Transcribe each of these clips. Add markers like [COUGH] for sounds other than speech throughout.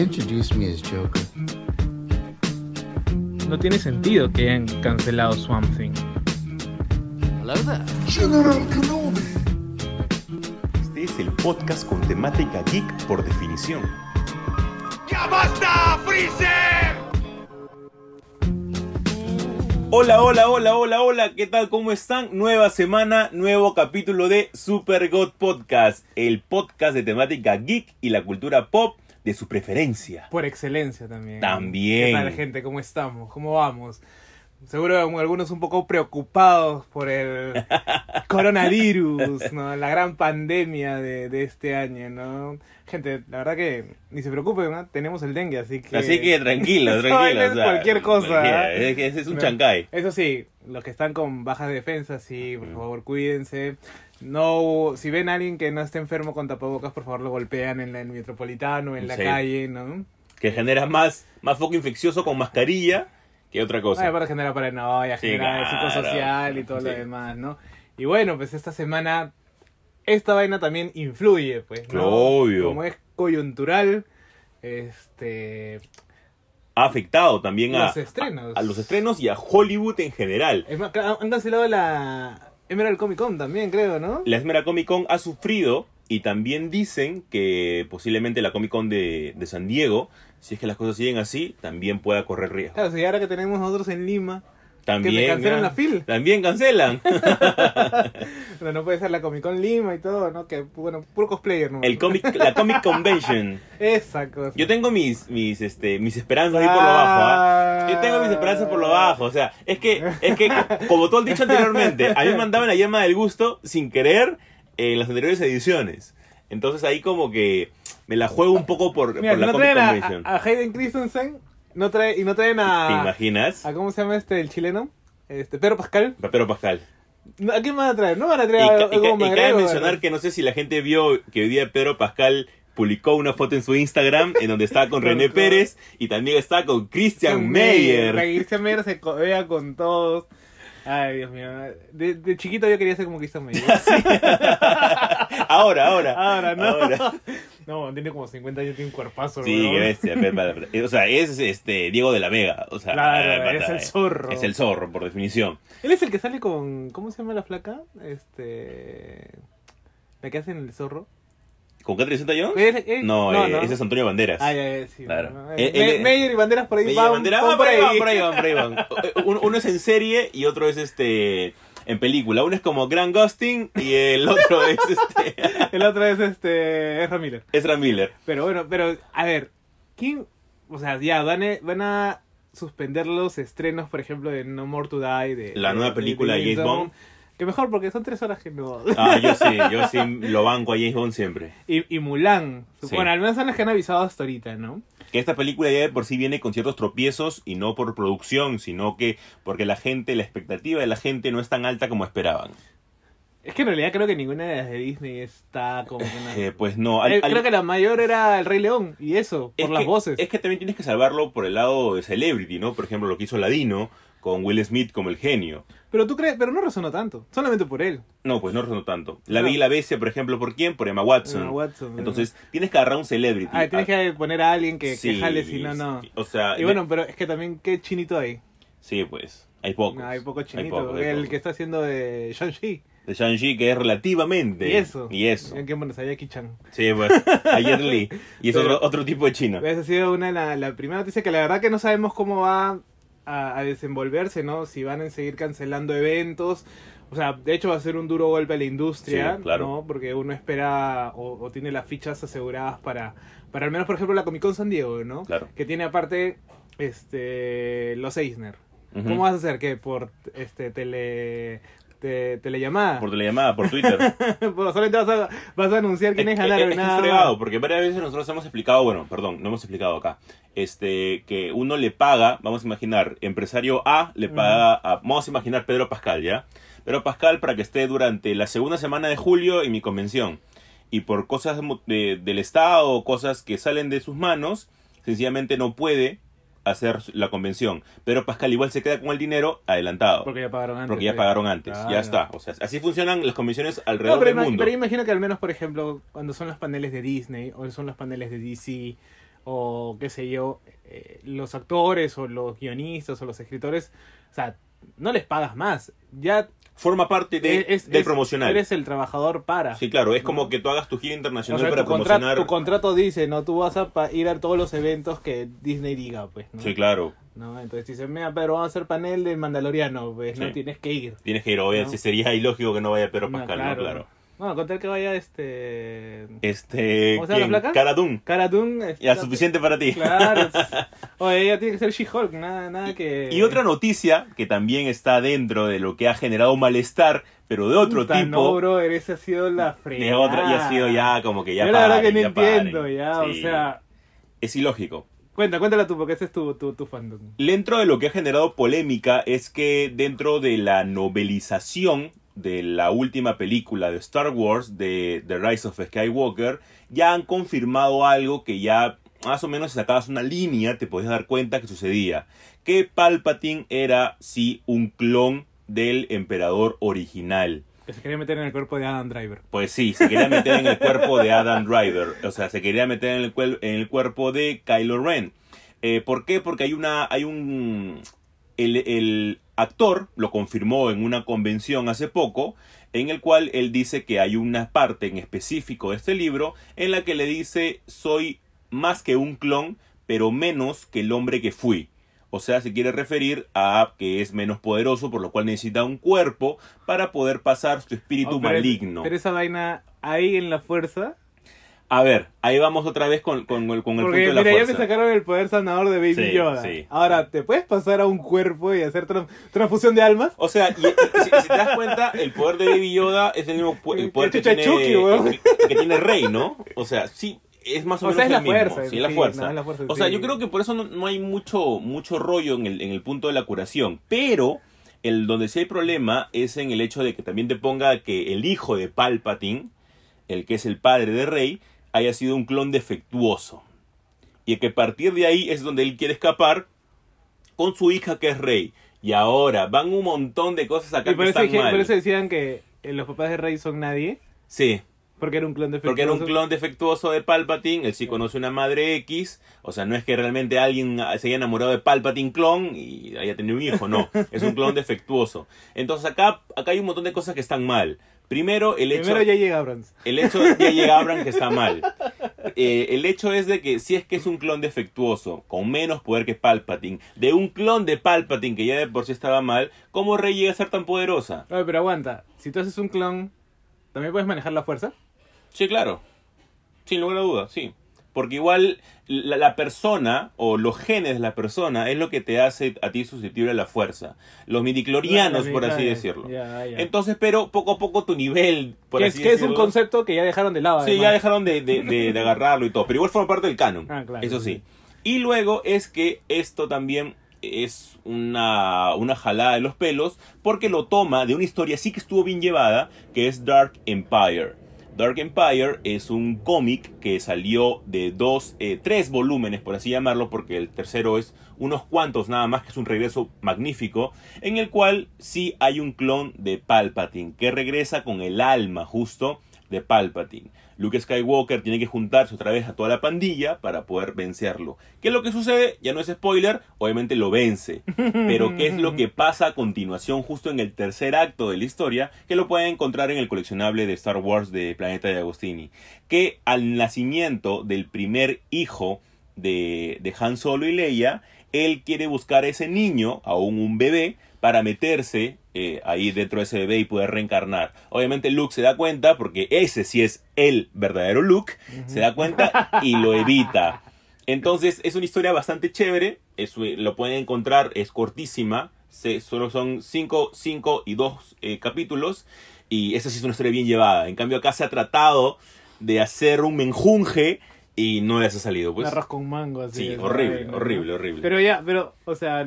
He introduced me as Joker. No tiene sentido que hayan cancelado Swamp Thing. Este es el podcast con temática geek por definición. Hola, hola, hola, hola, hola, ¿qué tal? ¿Cómo están? Nueva semana, nuevo capítulo de Super God Podcast, el podcast de temática geek y la cultura pop de su preferencia. Por excelencia también. También. ¿Qué tal, gente? ¿Cómo estamos? ¿Cómo vamos? Seguro algunos un poco preocupados por el [LAUGHS] coronavirus, ¿no? La gran pandemia de, de este año, ¿no? Gente, la verdad que ni se preocupen, ¿no? Tenemos el dengue, así que... Así que tranquilo, [LAUGHS] tranquilo. o sea, cualquier cosa, ¿eh? Es un chancay. Eso sí, los que están con bajas defensas, sí, por favor, cuídense. No, si ven a alguien que no esté enfermo con tapabocas, por favor lo golpean en la- en el metropolitano, en la Sí. calle, ¿no? Que genera más, más foco infeccioso con mascarilla que otra cosa. Ay, para generar paranoia, Sí, generar claro. psicosocial y todo lo Sí. demás, ¿no? Y bueno, pues esta semana, esta vaina también influye, pues, ¿no? Obvio. Como es coyuntural, este... ha afectado también a, Los estrenos. a, a los estrenos y a Hollywood en general. Es más, han cancelado la Emerald Comic Con también, creo, ¿no? La Esmera Comic Con ha sufrido y también dicen que posiblemente la Comic Con de, de San Diego, si es que las cosas siguen así, también pueda correr riesgo. Claro, si ahora que tenemos nosotros en Lima, También, me cancelan ah, la fil. También cancelan. [LAUGHS] pero no puede ser la Comic Con Lima y todo, ¿no? Que, bueno, puro cosplayer, ¿no? El comic, la Comic Convention. [LAUGHS] Esa cosa. Yo tengo mis, mis, este, mis esperanzas ahí por lo bajo, ¿ah? Yo tengo mis esperanzas por lo bajo, o sea, es que, es que, [LAUGHS] como tú has dicho anteriormente, a mí me mandaban la llama del gusto sin querer en las anteriores ediciones. Entonces ahí como que me la juego un poco por, Mira, por la no Comic Convention. a, a Hayden Christensen, no trae, y no traen ¿Te a... imaginas? a ¿Cómo se llama este, el chileno? Este, Pedro Pascal. Pedro Pascal. ¿A quién van a traer? No van a Y, traer a, y a ca- Hugo y cabe mencionar que no sé si la gente vio que hoy día Pedro Pascal publicó una foto en su Instagram en donde estaba con [LAUGHS] René Pérez y también está con Christian Meyer. Christian Meyer se codea con todos. Ay, Dios mío. De, de chiquito yo quería ser como Christian Meyer. [LAUGHS] [LAUGHS] Ahora, ahora. Ahora, ¿no? Ahora. No, tiene como 50 años, tiene un cuerpazo. Sí, qué bestia. pe- O sea, es este Diego de la Vega. O sea, Claro, eh, es el eh, zorro. Es el zorro, por definición. Él es el que sale con. ¿Cómo se llama la flaca? Este. La que hace en el zorro. ¿Con Catherine Zeta Jones? Él- él- No, eh, ese es Antonio Banderas. Ah, ya, sí. Claro. ¿no? Él- Meyer y Banderas por ahí van, llevan bandera- van por ahí van, por ahí van, por ahí van. Uno es en serie y otro es este en película. Uno es como Grant Gustin y el otro es este [LAUGHS] El otro es este. Es Ramírez. Ezra Miller. Pero bueno, pero a ver. ¿Quién.? O sea, ya, van a, van a suspender los estrenos, por ejemplo, de No More to Die. De, La de- nueva película de James Bond. Que mejor, porque son tres horas que no. Ah, yo sí, yo [LAUGHS] sí lo banco a James Bond siempre. y, y Mulan. Sí. Bueno, al menos son las que han avisado hasta ahorita, ¿no? Que esta película ya de por sí viene con ciertos tropiezos y no por producción, sino que porque la gente, la expectativa de la gente no es tan alta como esperaban. Es que en realidad creo que ninguna de las de Disney está como una- [LAUGHS] Eh, pues no, al- Eh, al- Creo que la mayor era El Rey León, y eso, por es las que- voces. Es que también tienes que salvarlo por el lado de Celebrity, ¿no? Por ejemplo, lo que hizo Ladino con Will Smith como el genio. Pero tú crees, pero no resonó tanto, solamente por él. No, pues no resonó tanto. La No. vi y la bestia, por ejemplo, ¿por quién? Por Emma Watson. Emma Watson, Entonces, tienes que agarrar un celebrity. Ah, tienes que poner a alguien que, que Sí, jale, si no, no. O sea, Y bueno, pero es que también, ¿qué chinito hay? sí, pues, hay pocos. No, hay poco chinito. hay el que está haciendo de Shang-Chi. De Shang-Chi, que es relativamente. Y eso. Y eso. ¿En qué pones? A Jackie Chan. Sí, pues, a Jet Li. Y es Pero- otro, otro tipo de chino. Esa ha sido una, la, la primera noticia que la verdad que no sabemos cómo va a, a desenvolverse, ¿no? Si van a seguir cancelando eventos. O sea, de hecho va a ser un duro golpe a la industria, Sí, claro. ¿no? Porque uno espera o, o tiene las fichas aseguradas para, para al menos, por ejemplo, la Comic Con San Diego, ¿no? Claro. Que tiene aparte este los Eisner. ¿Cómo vas a hacer? ¿Qué? ¿Por este tele, te- telellamada? Por telellamada, por Twitter. [LAUGHS] Por- solamente vas a, vas a anunciar quiénes Es- es- es nada más. fregado, porque varias veces nosotros hemos explicado, bueno, perdón, no hemos explicado acá, este, que uno le paga, vamos a imaginar, empresario A le paga a, vamos a imaginar Pedro Pascal, ¿ya? Pedro Pascal para que esté durante la segunda semana de julio en mi convención. Y por cosas de- del Estado, cosas que salen de sus manos, sencillamente no puede hacer la convención. Pero Pascal igual se queda con el dinero adelantado. Porque ya pagaron antes. Porque ya pagaron antes, ya está. O sea, así funcionan las convenciones alrededor No, pero, del mundo. pero imagino que al menos, por ejemplo, cuando son los paneles de Disney o son los paneles de DC o qué sé yo, eh, los actores o los guionistas o los escritores, o sea, no les pagas más. Ya Forma parte de, es- del es- promocional. eres el trabajador para. Sí, claro, es como ¿no? que tú hagas tu gira O internacional sea, para tu, contrato, promocionar. tu contrato dice, ¿no? Tú vas a ir a todos los eventos que Disney diga, pues, ¿no? Sí, claro. ¿No? Entonces dicen, mira, pero vamos a hacer panel del Mandaloriano, pues, ¿no? Sí. Tienes que ir. Tienes que ir, obviamente, No. sería ilógico que no vaya Pedro No, Pascal, ¿no? Claro. Bueno, con tal que vaya este... Este. ¿Cómo se llama la flaca? Cara Dune. Cara Dune. Ya, está- suficiente para ti. Claro. [LAUGHS] Oye, ella tiene que ser She-Hulk, nada, nada que... Y otra noticia que también está dentro de lo que ha generado malestar, pero de otro Puta, tipo. No, bro, esa ha sido la fregada. de otra, y ha sido ya como que ya Yo la verdad que no entiendo, paren. ya, o sea... Es ilógico. Cuenta, cuéntala tú, porque ese es tu, tu, tu fandom. Dentro de lo que ha generado polémica es que dentro de la novelización de la última película de Star Wars, de The Rise of Skywalker, ya han confirmado algo que ya más o menos si sacabas una línea te podías dar cuenta que sucedía. Que Palpatine era sí un clon del emperador original. Que se quería meter en el cuerpo de Adam Driver. Pues sí, se quería meter en el cuerpo de Adam Driver. O sea, se quería meter en el, en el cuerpo de Kylo Ren. Eh, ¿Por qué? Porque hay una. hay un. El, el actor lo confirmó en una convención hace poco, en el cual él dice que hay una parte en específico de este libro en la que le dice soy más que un clon, pero menos que el hombre que fui. O sea, se quiere referir a que es menos poderoso, por lo cual necesita un cuerpo para poder pasar su espíritu Oh, pero es- maligno. Pero esa vaina ahí en la fuerza. A ver, ahí vamos otra vez con, con el, con el punto Porque de la mira, ya fuerza. me sacaron el poder sanador de Baby Sí, Yoda. sí. Ahora, ¿te puedes pasar a un cuerpo y hacer tran- transfusión de almas? O sea, y, y- si, si te das cuenta, el poder de Baby Yoda es el mismo el poder que tiene, Chucky, que, que tiene Rey, ¿no? O sea, sí, es más o, O menos sea, es el la mismo. fuerza, Sí, es la fuerza. no, es la fuerza, o sea, sí. yo creo que por eso no, no hay mucho, mucho rollo en el, en el punto de la curación. Pero, el donde sí hay problema es en el hecho de que también te ponga que el hijo de Palpatine, el que es el padre de Rey, haya sido un clon defectuoso. Y que a partir de ahí es donde él quiere escapar con su hija que es Rey. Y ahora van un montón de cosas acá Y por que eso, están dije- mal. por eso decían que eh, los papás de Rey son nadie. Sí, Porque era un clon defectuoso. porque era un clon defectuoso de Palpatine, él sí conoce una madre X, o sea, no es que realmente alguien se haya enamorado de Palpatine clon y haya tenido un hijo, no, es un clon [LAUGHS] defectuoso. Entonces acá, acá hay un montón de cosas que están mal. Primero, el hecho... Primero ya llega Abrams. El hecho de que llega Abraham que está mal. Eh, el hecho es de que si es que es un clon defectuoso, con menos poder que Palpatine, de un clon de Palpatine que ya de por sí estaba mal, ¿cómo Rey llega a ser tan poderosa? Oye, pero aguanta. Si tú haces un clon, ¿también puedes manejar la fuerza? Sí, claro. Sin lugar a duda, sí. Porque igual la, la persona o los genes de la persona es lo que te hace a ti susceptible a la fuerza. Los midiclorianos, por así decirlo. Entonces, pero poco a poco tu nivel, por así es, que es un concepto que ya dejaron de lado. Sí, además. ya dejaron de, de- de- de agarrarlo y todo, pero igual forma parte del canon. Ah, claro, eso sí. sí. Y luego es que esto también es una, una jalada de los pelos, porque lo toma de una historia sí que estuvo bien llevada, que es Dark Empire. Dark Empire es un cómic que salió de dos, eh, tres volúmenes, por así llamarlo, porque el tercero es unos cuantos nada más, que es un regreso magnífico, en el cual sí hay un clon de Palpatine, que regresa con el alma justo de Palpatine. Luke Skywalker tiene que juntarse otra vez a toda la pandilla para poder vencerlo. ¿Qué es lo que sucede? Ya no es spoiler, obviamente lo vence. Pero ¿qué es lo que pasa a continuación justo en el tercer acto de la historia? Que lo pueden encontrar en el coleccionable de Star Wars de Planeta de Agostini. Que al nacimiento del primer hijo de, de Han Solo y Leia, él quiere buscar a ese niño, aún un bebé, para meterse eh, ahí dentro de ese bebé y poder reencarnar. Obviamente Luke se da cuenta, porque ese sí es el verdadero Luke, se da cuenta [LAUGHS] y lo evita. Entonces es una historia bastante chévere, es- lo pueden encontrar, es cortísima, se- solo son 5 cinco y 2 capítulos, y esa sí es una historia bien llevada. En cambio acá se ha tratado de hacer un menjunje y no les ha salido. Pues. Un arroz con mango, así. Sí, horrible, horrible, horrible. Pero ya, pero, o sea,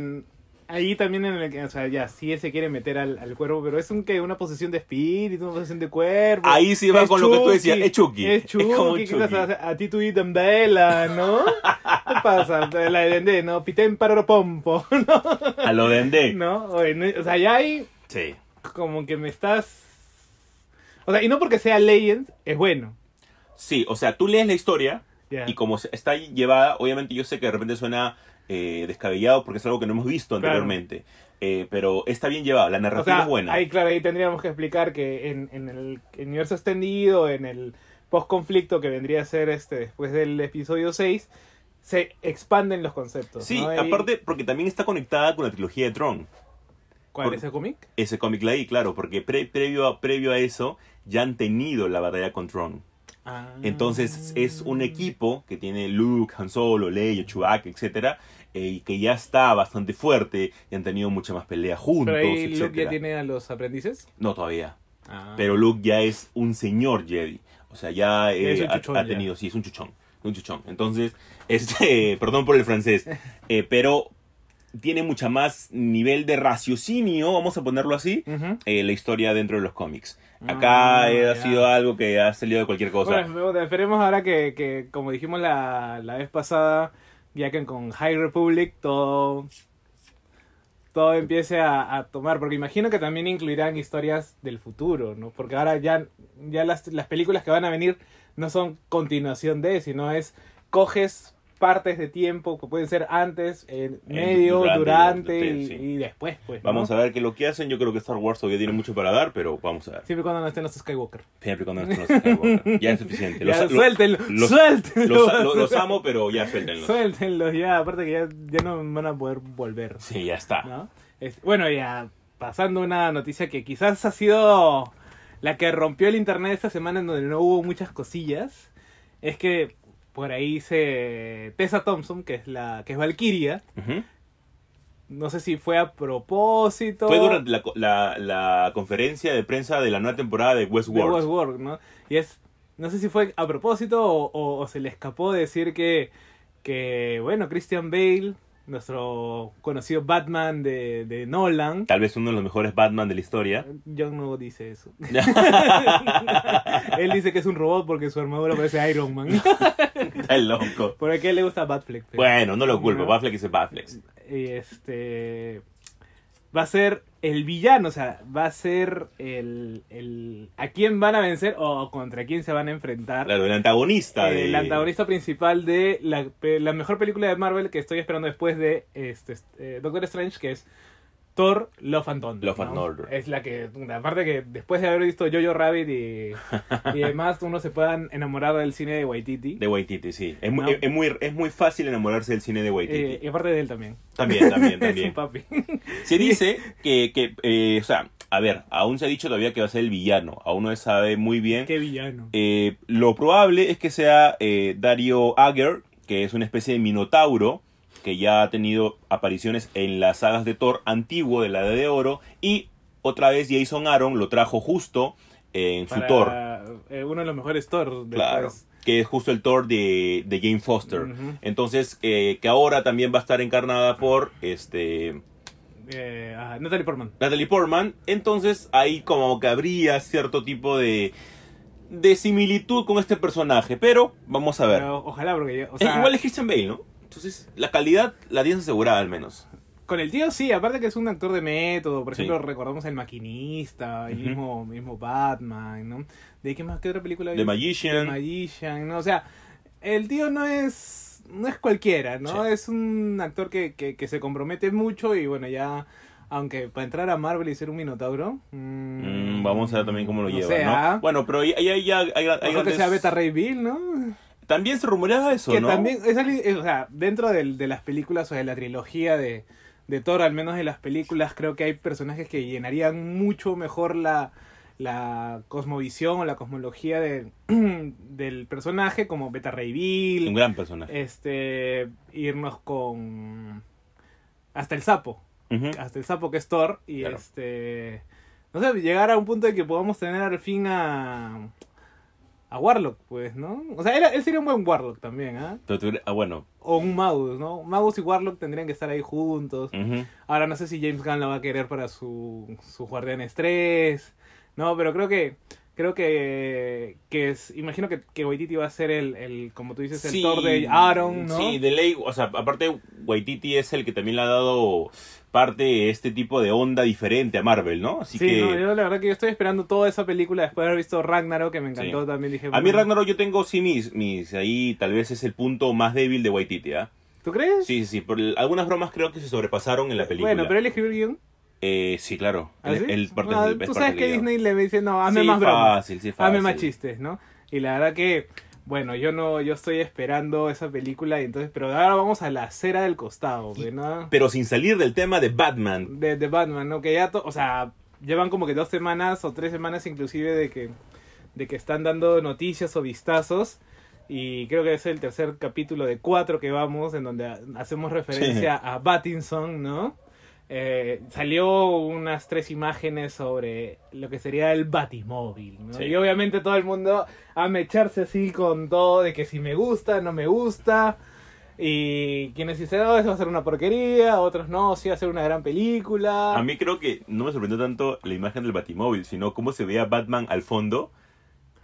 ahí también en el que, o sea, ya, sí él se quiere meter al, al cuerpo, pero es un que una posesión de espíritu, una posesión de cuerpo. Ahí sí va con lo que tú decías, es Chucky. Es Chucky, Es [LAUGHS] como ¿qué Chucky. pasa? A ti tu en vela, ¿no? [LAUGHS] ¿Qué pasa? La de Dendé, ¿no? Pitén pompo, [LAUGHS] A lo Dendé. ¿no? No- O sea, ya hay Sí. como que me estás... O sea, y no porque sea Legends, es bueno. Sí, o sea, tú lees la historia. Y como está llevada, obviamente yo sé que de repente suena eh, descabellado porque es algo que no hemos visto Claro. anteriormente. Eh, pero está bien llevada, la O narrativa sea, es buena. ahí, claro, ahí tendríamos que explicar que en, en el universo extendido, en el post-conflicto que vendría a ser este después del episodio 6, se expanden los conceptos. Sí, aparte porque también está conectada con la trilogía de Tron. ¿Cuál por- es el cómic? Ese cómic leí, claro, porque pre- previo, a, previo a eso ya han tenido la batalla con Tron. Ah. Entonces es un equipo que tiene Luke, Han Solo, Leia, Chewbacca, etcétera, eh, y que ya está bastante fuerte y han tenido mucha más pelea juntos, Pero ahí Luke ya etcétera. tiene a los aprendices. No todavía, Ah. pero Luke ya es un señor Jedi, o sea ya, eh, ha- ya. tenido, sí, es un chuchón, un chuchón. Entonces, [LAUGHS] este, perdón por el francés, eh, pero tiene mucha más nivel de raciocinio, vamos a ponerlo así, eh, la historia dentro de los cómics. Acá Ah, eh, ha sido algo que ha salido de cualquier cosa. Bueno, esperemos ahora que, que, como dijimos la, la vez pasada, ya que con High Republic todo, todo empiece a, a tomar, porque imagino que también incluirán historias del futuro, ¿no? Porque ahora ya, ya las, las películas que van a venir no son continuación de, sino es coges partes de tiempo que pueden ser antes, en medio, durante, durante, durante, y, sí. y después, pues. ¿no? Vamos a ver qué es lo que hacen. Yo creo que Star Wars todavía tiene mucho para dar, pero vamos a ver. Siempre cuando no estén los Skywalker. Siempre cuando no estén los Skywalker. Ya es suficiente. [LAUGHS] Los, Ya, lo- suéltenlo, los- suéltenlo. los- los- los amo, pero ya suéltenlos. Suéltenlos ya, aparte que ya, ya no van a poder volver. Sí, ya está. ¿no? Es- bueno, ya pasando una noticia que quizás ha sido la que rompió el internet esta semana en donde no hubo muchas cosillas, es que por ahí se Tessa Thompson, que es la que es Valkyria, no sé si fue a propósito Fue durante la, la, la conferencia de prensa de la nueva temporada de de Westworld. Westworld, ¿no? Y es no sé si fue a propósito o, o- o se le escapó decir que que bueno, Christian Bale, nuestro conocido Batman de, de Nolan, Tal vez uno de los mejores Batman de la historia. John no dice eso. [LAUGHS] [LAUGHS] Él dice que es un robot porque su armadura parece Iron Man. [LAUGHS] Está loco. Por qué le gusta Batfleck. pero- Bueno, no lo culpo. No. Batfleck es Batfleck. Y este. Va a ser el villano, o sea, va a ser el, el. ¿A quién van a vencer o contra quién se van a enfrentar? Claro, el antagonista. de- el antagonista principal de la, la mejor película de Marvel que estoy esperando después de este, eh, Doctor Strange, que es Thor Love and Thunder. Love and. Es la que, aparte que después de haber visto Jojo Rabbit y, y [LAUGHS] demás, uno se pueda enamorar del cine de Waititi. De Waititi, sí. Es muy, No. es, muy, es muy fácil enamorarse del cine de Waititi. Eh, y aparte de él también. También, también, [LAUGHS] es también. un papi. Se dice que, que eh, o sea, a ver, aún se ha dicho todavía que va a ser el villano. Aún no se sabe muy bien. Qué villano. Eh, lo probable es que sea Dario Ager, que es una especie de minotauro que ya ha tenido apariciones en las sagas de Thor antiguo de la Edad de Oro y otra vez Jason Aaron lo trajo justo eh, en su Thor, eh, uno de los mejores Thor. claro, después. que es justo el Thor de, de Jane Foster. Entonces, eh, que ahora también va a estar encarnada por este Eh, ah, Natalie Portman. Natalie Portman. Entonces, ahí como que habría cierto tipo de, de similitud con este personaje. Pero, vamos a ver. Pero ojalá, porque yo, o sea, igual es Christian Bale, ¿no? Entonces, la calidad la tienes asegurada al menos. con el tío sí, aparte que es un actor de método. Por Sí. ejemplo, recordamos El Maquinista, el Ujú. mismo, mismo Batman, ¿no? ¿De qué más? ¿Qué otra película? The hay? Magician. The Magician, ¿no? O sea, el tío no es, no es cualquiera, ¿no? Sí. Es un actor que, que, que se compromete mucho y bueno, ya... Aunque para entrar a Marvel y ser un minotauro... mm, Mm, vamos a ver también cómo lo lleva, ¿no? ¿ah? Bueno, pero ahí ya hay, hay que grandes- sea Beta Ray Bill, ¿no? También se rumoreaba eso, que ¿no? también es eh, o sea, dentro del- de las películas o de la trilogía de, de Thor, al menos de las películas, creo que hay personajes que llenarían mucho mejor la, la cosmovisión o la cosmología del, [CLEARS THROAT] del personaje, como Beta Ray Un Bill, gran personaje. este, irnos con hasta el sapo, hasta el sapo que es Thor, y Claro. este, no sé, llegar a un punto de que podamos tener al fin a a Warlock, pues, ¿no? O sea, él, él sería un buen Warlock también, ¿ah? Ah, bueno. O un Magus, ¿no? Magus y Warlock tendrían que estar ahí juntos. Ahora no sé si James Gunn lo va a querer para su, su Guardianes 3. No, pero creo que Creo que, que es, imagino que, que Waititi va a ser el, el, como tú dices, el Sí, Thor de Aaron, ¿no? Sí, de ley, o sea, aparte Waititi es el que también le ha dado parte de este tipo de onda diferente a Marvel, ¿no? Así Sí, que no, yo la verdad que yo estoy esperando toda esa película después de haber visto Ragnarok, que me encantó Sí. también. Dije, a mí Ragnarok yo tengo sí mis, mis ahí tal vez es el punto más débil de Waititi, ¿ah? ¿Tú crees? Sí, sí, sí, por algunas bromas creo que se sobrepasaron en la película. Bueno, pero él escribió el guion. Eh, sí, claro. ¿Ah, sí? él parte- Ah, es Tú parte sabes que. Disney le dice, no, hazme Sí, más bromas. sí, fácil. Hazme más chistes, ¿no? Y la verdad que, bueno, yo no, yo estoy esperando esa película y entonces, pero ahora vamos a la acera del costado, ¿no? Pero sin salir del tema de Batman. De, de Batman, ¿no? Que ya, to- o sea, llevan como que dos semanas o tres semanas inclusive de que, de que están dando noticias o vistazos. Y creo que es el tercer capítulo de cuatro que vamos, en donde ha- hacemos referencia a Battinson, ¿no? Eh, salió unas tres imágenes sobre lo que sería el Batimóvil, ¿no? Sí. Y obviamente todo el mundo a mecharse así con todo de que si me gusta, no me gusta. Y quienes dicen, oh, eso va a ser una porquería, otros no, sí va a ser una gran película. A mí creo que no me sorprendió tanto la imagen del Batimóvil, sino cómo se veía Batman al fondo.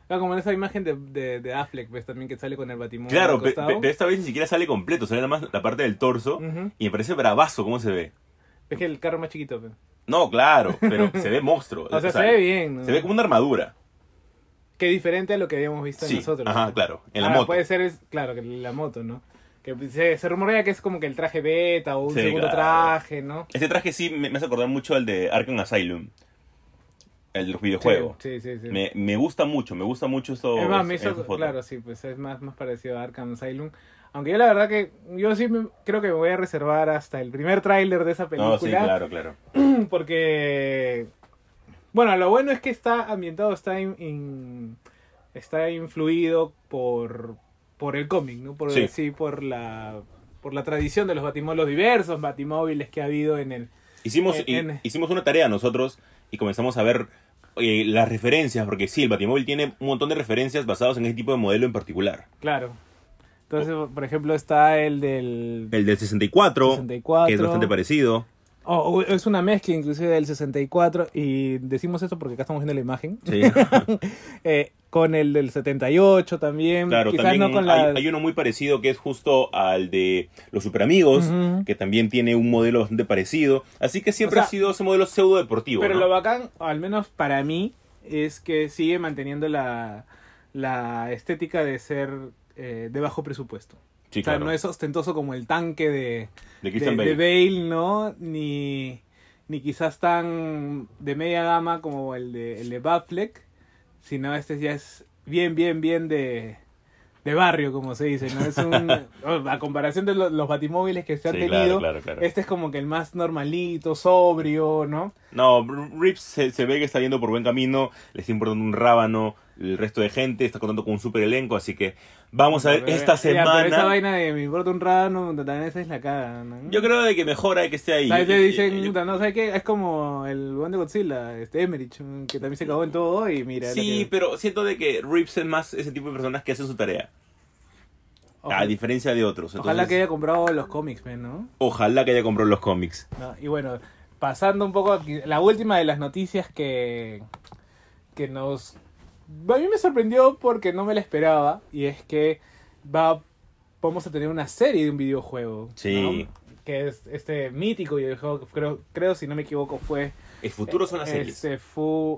Ah, como en esa imagen de, de, de Affleck, ¿ves? También que sale con el Batimóvil Claro, pero esta vez ni siquiera sale completo, sale nada más la parte del torso. Y me parece bravazo cómo se ve. Es que el carro más chiquito, pe. No, claro, pero se ve monstruo. [LAUGHS] O sea, se ve bien, ¿no? Se ve como una armadura. Que diferente a lo que habíamos visto Sí, nosotros. ajá, claro, en la Ahora, moto. Puede ser, es, claro, que la moto, ¿no? Que se, se rumorea que es como que el traje beta o un Sí, segundo claro. traje, ¿no? Este traje sí me, me hace acordar mucho al de Arkham Asylum. El del videojuego. Sí, sí, sí. sí. Me, me gusta mucho, me gusta mucho esto. es más, me hizo, claro, sí, pues es más, más parecido a Arkham Asylum. Aunque yo la verdad que, yo sí me- creo que me voy a reservar hasta el primer tráiler de esa película. No, sí, claro, claro. [CLEARS THROAT] porque bueno lo bueno es que está ambientado está in- in- está influido por por el cómic no por Sí. sí, por la por la tradición de los batimóviles los diversos batimóviles que ha habido en el Hicimos, En- hi- en- hicimos una tarea nosotros y comenzamos a ver eh, las referencias, porque sí, el Batimóvil tiene un montón de referencias basadas en ese tipo de modelo en particular. claro entonces por ejemplo está el del El del 64, 64. que es bastante parecido. oh, es una mezcla inclusive del 64 y decimos esto porque acá estamos viendo la imagen Sí. [LAUGHS] Eh, con el del 78 también claro, quizás también no con hay, la hay uno muy parecido que es justo al de los Superamigos, Ujú. que también tiene un modelo bastante parecido. Así que siempre O sea, ha sido ese modelo pseudo deportivo. Pero ¿no? lo bacán, al menos para mí, es que sigue manteniendo la, la estética de ser eh, de bajo presupuesto. Sí, o sea, claro. no es ostentoso como el tanque de, de de, Christian de Bale. ¿no? Ni, ni quizás tan de media gama como el de, el de Batfleck, sino este ya es bien, bien, bien de, de barrio, como se dice, ¿no? Es un, [LAUGHS] a comparación de lo- los batimóviles que se han Sí, tenido, claro, claro, claro. este es como que el más normalito, sobrio, ¿no? No, Rips se, se ve que está yendo por buen camino, le está importando un rábano, el resto de gente está contando con un super elenco, así que vamos a ver Pero, esta ya, pero esa semana. vaina de me importa un rano, también esa es la cara, ¿no? Yo creo de que mejora de que esté ahí. ¿Sabes? Yo- Le yo- dicen, yo- no, ¿sabes qué? Es como el buen de Godzilla, este Emerich, que también se cagó en todo y mira. Sí, que- pero siento de que Rips es más ese tipo de personas que hacen su tarea, Ojalá, a diferencia de otros. ojalá que haya comprado los cómics, ¿no? ojalá que haya comprado los cómics. No, Y bueno, pasando un poco aquí, la última de las noticias que, que nos... A mí me sorprendió porque no me la esperaba y es que va vamos a tener una serie de un videojuego. Sí. ¿no? Que es este mítico videojuego, creo, creo si no me equivoco fue... El futuro son las series. Este fue...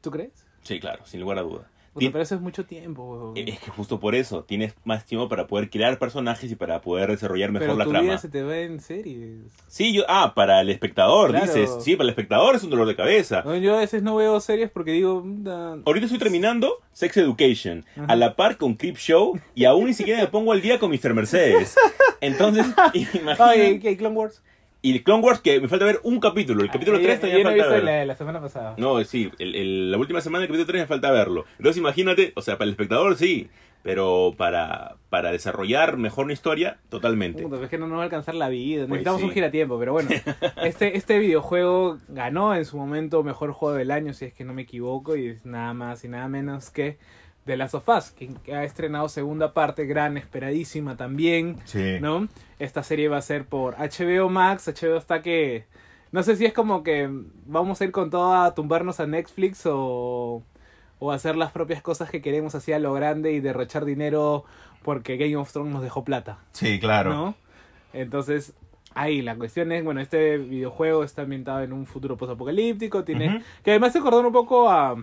¿Tú crees? Sí, claro, sin lugar a duda. Puta, pero eso es mucho tiempo. Es que justo por eso, tienes más tiempo para poder crear personajes y para poder desarrollar mejor pero la tu trama. vida se te va en series. Sí, yo, ah, para el espectador, Claro. dices. Sí, para el espectador es un dolor de cabeza. No, yo a veces no veo series porque digo... puta, Ahorita estoy terminando Sex Education, Ajá. a la par con Creep Show, y aún ni siquiera me pongo al día con Mr. Mercedes. Entonces, [LAUGHS] ¿qué? Clone Wars. Y Clone Wars, que me falta ver un capítulo, el capítulo Ah, 3 yo- todavía yo no falta visto ver. la, la semana pasada. No, sí, el- el- la última semana del capítulo 3 me falta verlo. Entonces imagínate, o sea, para el espectador sí, pero para, para desarrollar mejor una historia, totalmente. Es que no nos va a alcanzar la vida. Pues Necesitamos sí. un giratiempo, pero bueno. [LAUGHS] este, este videojuego ganó en su momento mejor juego del año, si es que no me equivoco, y es nada más y nada menos que The Last of Us, que, ha estrenado segunda parte, gran, esperadísima también, Sí. ¿no? Esta serie va a ser por HBO Max. HBO está que. No sé si es como que vamos a ir con todo a tumbarnos a Netflix o. o hacer las propias cosas que queremos así a lo grande y derrochar dinero porque Game of Thrones nos dejó plata, Sí, claro. ¿no? Entonces, ahí la cuestión es, bueno, este videojuego está ambientado en un futuro postapocalíptico, tiene que además se acordó un poco a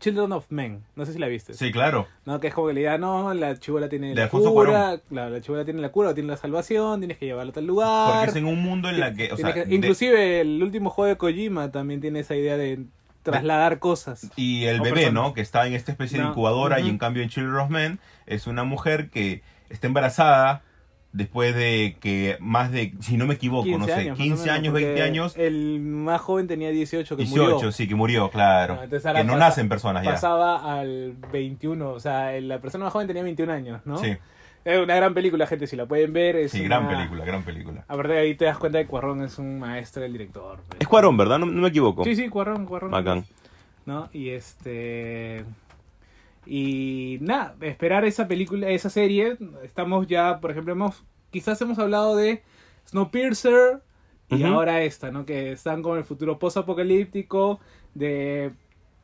Children of Men, no sé si la viste. Sí, claro. ¿no? Que es como que le diga, no, la chivola tiene De la cura, claro, la chivola tiene la cura, o tiene la salvación, tienes que llevarla a tal lugar. Porque es en un mundo en la que, o sea, que- de- inclusive el último juego de Kojima también tiene esa idea de trasladar cosas. y el bebé, personas. ¿no? Que está en esta especie de No, incubadora y ujú. en cambio en Children of Men es una mujer que está embarazada después de que más de, si no me equivoco, 15 no sé, años, más o 15 menos, años, porque 20 años, El más joven tenía 18 que 18, murió. sí, que murió, claro. Ah, entonces ahora que no pasa- nacen personas ya. Pasaba al 21, o sea, la persona más joven tenía 21 años, ¿no? Sí, Es una gran película, gente, si la pueden ver. Es sí, gran una- película, gran película. Aparte de ahí te das cuenta que Cuarón es un maestro del director. Es Cuarón, ¿verdad? No, no me equivoco. Sí, sí, Cuarón, Cuarón. Bacán. ¿no? Y este y nada, esperar esa película, esa serie, estamos ya, por ejemplo, hemos quizás hemos hablado de Snowpiercer y ahora esta, ¿no? Que están con el futuro post-apocalíptico de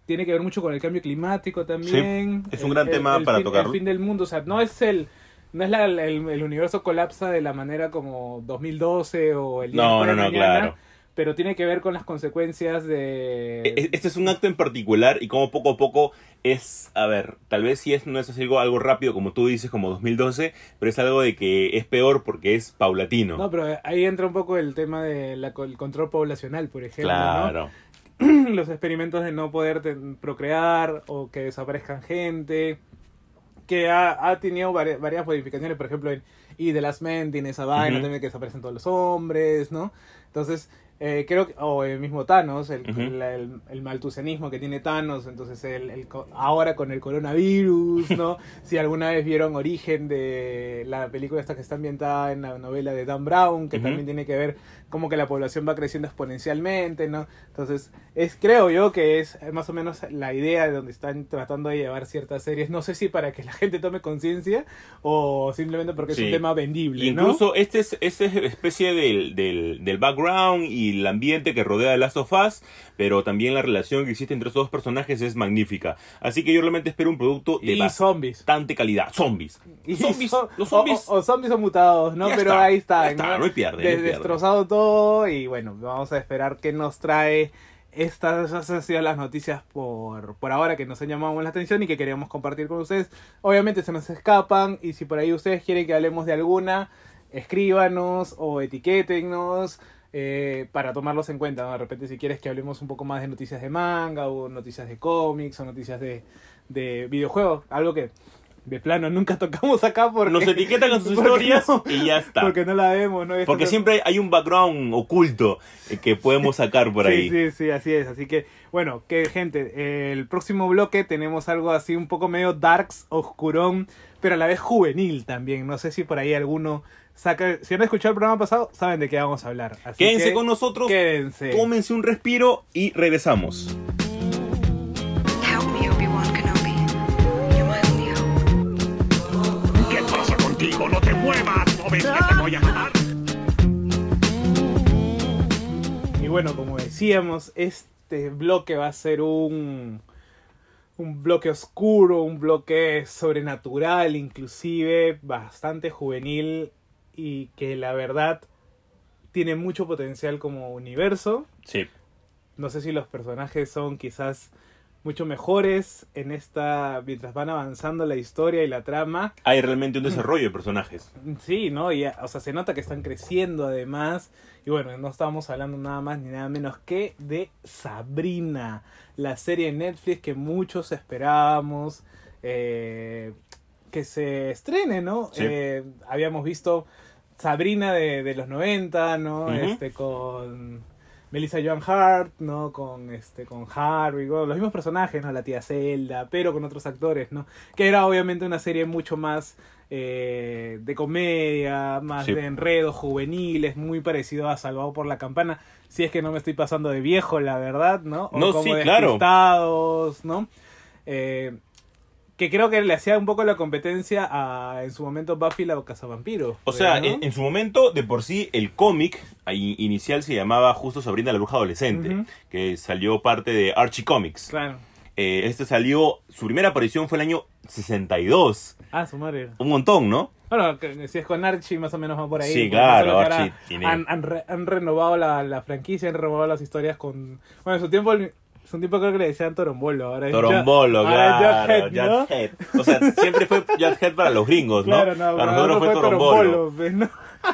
tiene que ver mucho con el cambio climático también. es un gran tema para fin, tocarlo. El fin del mundo, o sea, no es el no es la, el, universo colapsa de la manera como 2012 o el día No, de no, no, mañana, claro. Pero tiene que ver con las consecuencias de E- Este es un acto en particular y como poco a poco es, a ver, tal vez si es, no es así algo, algo rápido como tú dices, como 2012, pero es algo de que es peor porque es paulatino. No, pero ahí entra un poco el tema del control poblacional, por ejemplo, claro. ¿no? [CLEARS THROAT] Los experimentos de no poder procrear o que desaparezcan gente, que ha, ha tenido vari- varias modificaciones, por ejemplo, en Y The Last Man tiene esa vaina, Ujú. también que desaparecen todos los hombres, ¿no? Entonces, eh, creo que, o el mismo Thanos, el, Ujú. el, el- el maltusianismo que tiene Thanos, entonces el, el ahora con el coronavirus, ¿no? [LAUGHS] si alguna vez vieron Origen de la película esta que está ambientada en la novela de Dan Brown, que también tiene que ver como que la población va creciendo exponencialmente, ¿no? Entonces, es creo yo que es más o menos la idea de donde están tratando de llevar ciertas series, no sé si para que la gente tome conciencia o simplemente porque es Sí. un tema vendible, ¿no? Incluso este es, esta es especie del, del, del background y el ambiente que rodea The Last of Us, pero también la relación que existe entre estos dos personajes es magnífica. Así que yo realmente espero un producto de y zombies. bastante calidad. Zombies. Y Zombies. so- Los o- zombies. O, o zombies o mutados, ¿no? Ya Pero está, ahí está. ya está, no hay pierde, no hay Des- pierde. Destrozado todo y bueno, vamos a esperar qué nos trae. Estas han sido las noticias por, por ahora que nos han llamado la atención y que queríamos compartir con ustedes. Obviamente se nos escapan y si por ahí ustedes quieren que hablemos de alguna, escríbanos o etiquétennos eh, para tomarlos en cuenta. De repente si quieres que hablemos un poco más de noticias de manga o noticias de cómics o noticias de, de videojuegos, algo que de plano nunca tocamos acá porque Nos etiquetan con sus [LAUGHS] historias no- y ya está. porque no la vemos, ¿no? Esto Porque siempre hay un background oculto eh, que podemos sacar por [LAUGHS] ahí. Sí, sí, sí, así es. Así que, bueno, que gente, el próximo bloque tenemos algo así un poco medio darks, oscurón, pero a la vez juvenil también. No sé si por ahí alguno saca. Si han escuchado el programa pasado, saben de qué vamos a hablar. Así Quédense que, con nosotros, Quédense. tómense un respiro y regresamos. Ves que te voy a matar? Y bueno, como decíamos, este bloque va a ser un, un bloque oscuro, un bloque sobrenatural, inclusive bastante juvenil y que la verdad tiene mucho potencial como universo. Sí. No sé si los personajes son quizás mucho mejores en esta mientras van avanzando la historia y la trama. Hay realmente un desarrollo de personajes. Sí, ¿no? Y, o sea, se nota que están creciendo además. Y bueno, no estamos hablando nada más ni nada menos que de Sabrina, la serie de Netflix que muchos esperábamos eh, que se estrene, ¿no? Sí. Eh, habíamos visto Sabrina de, de los 90, ¿no? Este con Melissa Joan Hart, ¿no? Con este con Harvey, los mismos personajes, ¿no? La tía Zelda, pero con otros actores, ¿no? Que era obviamente una serie mucho más eh, de comedia, más Sí. de enredos juveniles, muy parecido a Salvado por la Campana. Si es que no me estoy pasando de viejo, la verdad, ¿no? O No, como sí, claro. ¿no? Eh, que creo que le hacía un poco la competencia a en su momento Buffy la Cazavampiro. O sea, ¿no? en, en su momento, de por sí, el cómic inicial se llamaba justo Sabrina la Bruja Adolescente, que salió parte de Archie Comics. Claro. Eh, este salió, su primera aparición fue el año 62. Ah, su madre. Un montón, ¿no? Bueno, si es con Archie, más o menos va por ahí. Sí, claro, Archie tiene- Han, han re- han renovado la, la franquicia, han renovado las historias con... Bueno, en su tiempo, en su tiempo creo que le decían Torombolo. Ahora es Torombolo, es claro. Jughead, ¿no? Jughead. O sea, siempre fue Jughead para los gringos, ¿no? Claro, no, para nosotros fue Torombolo. pues, ¿no?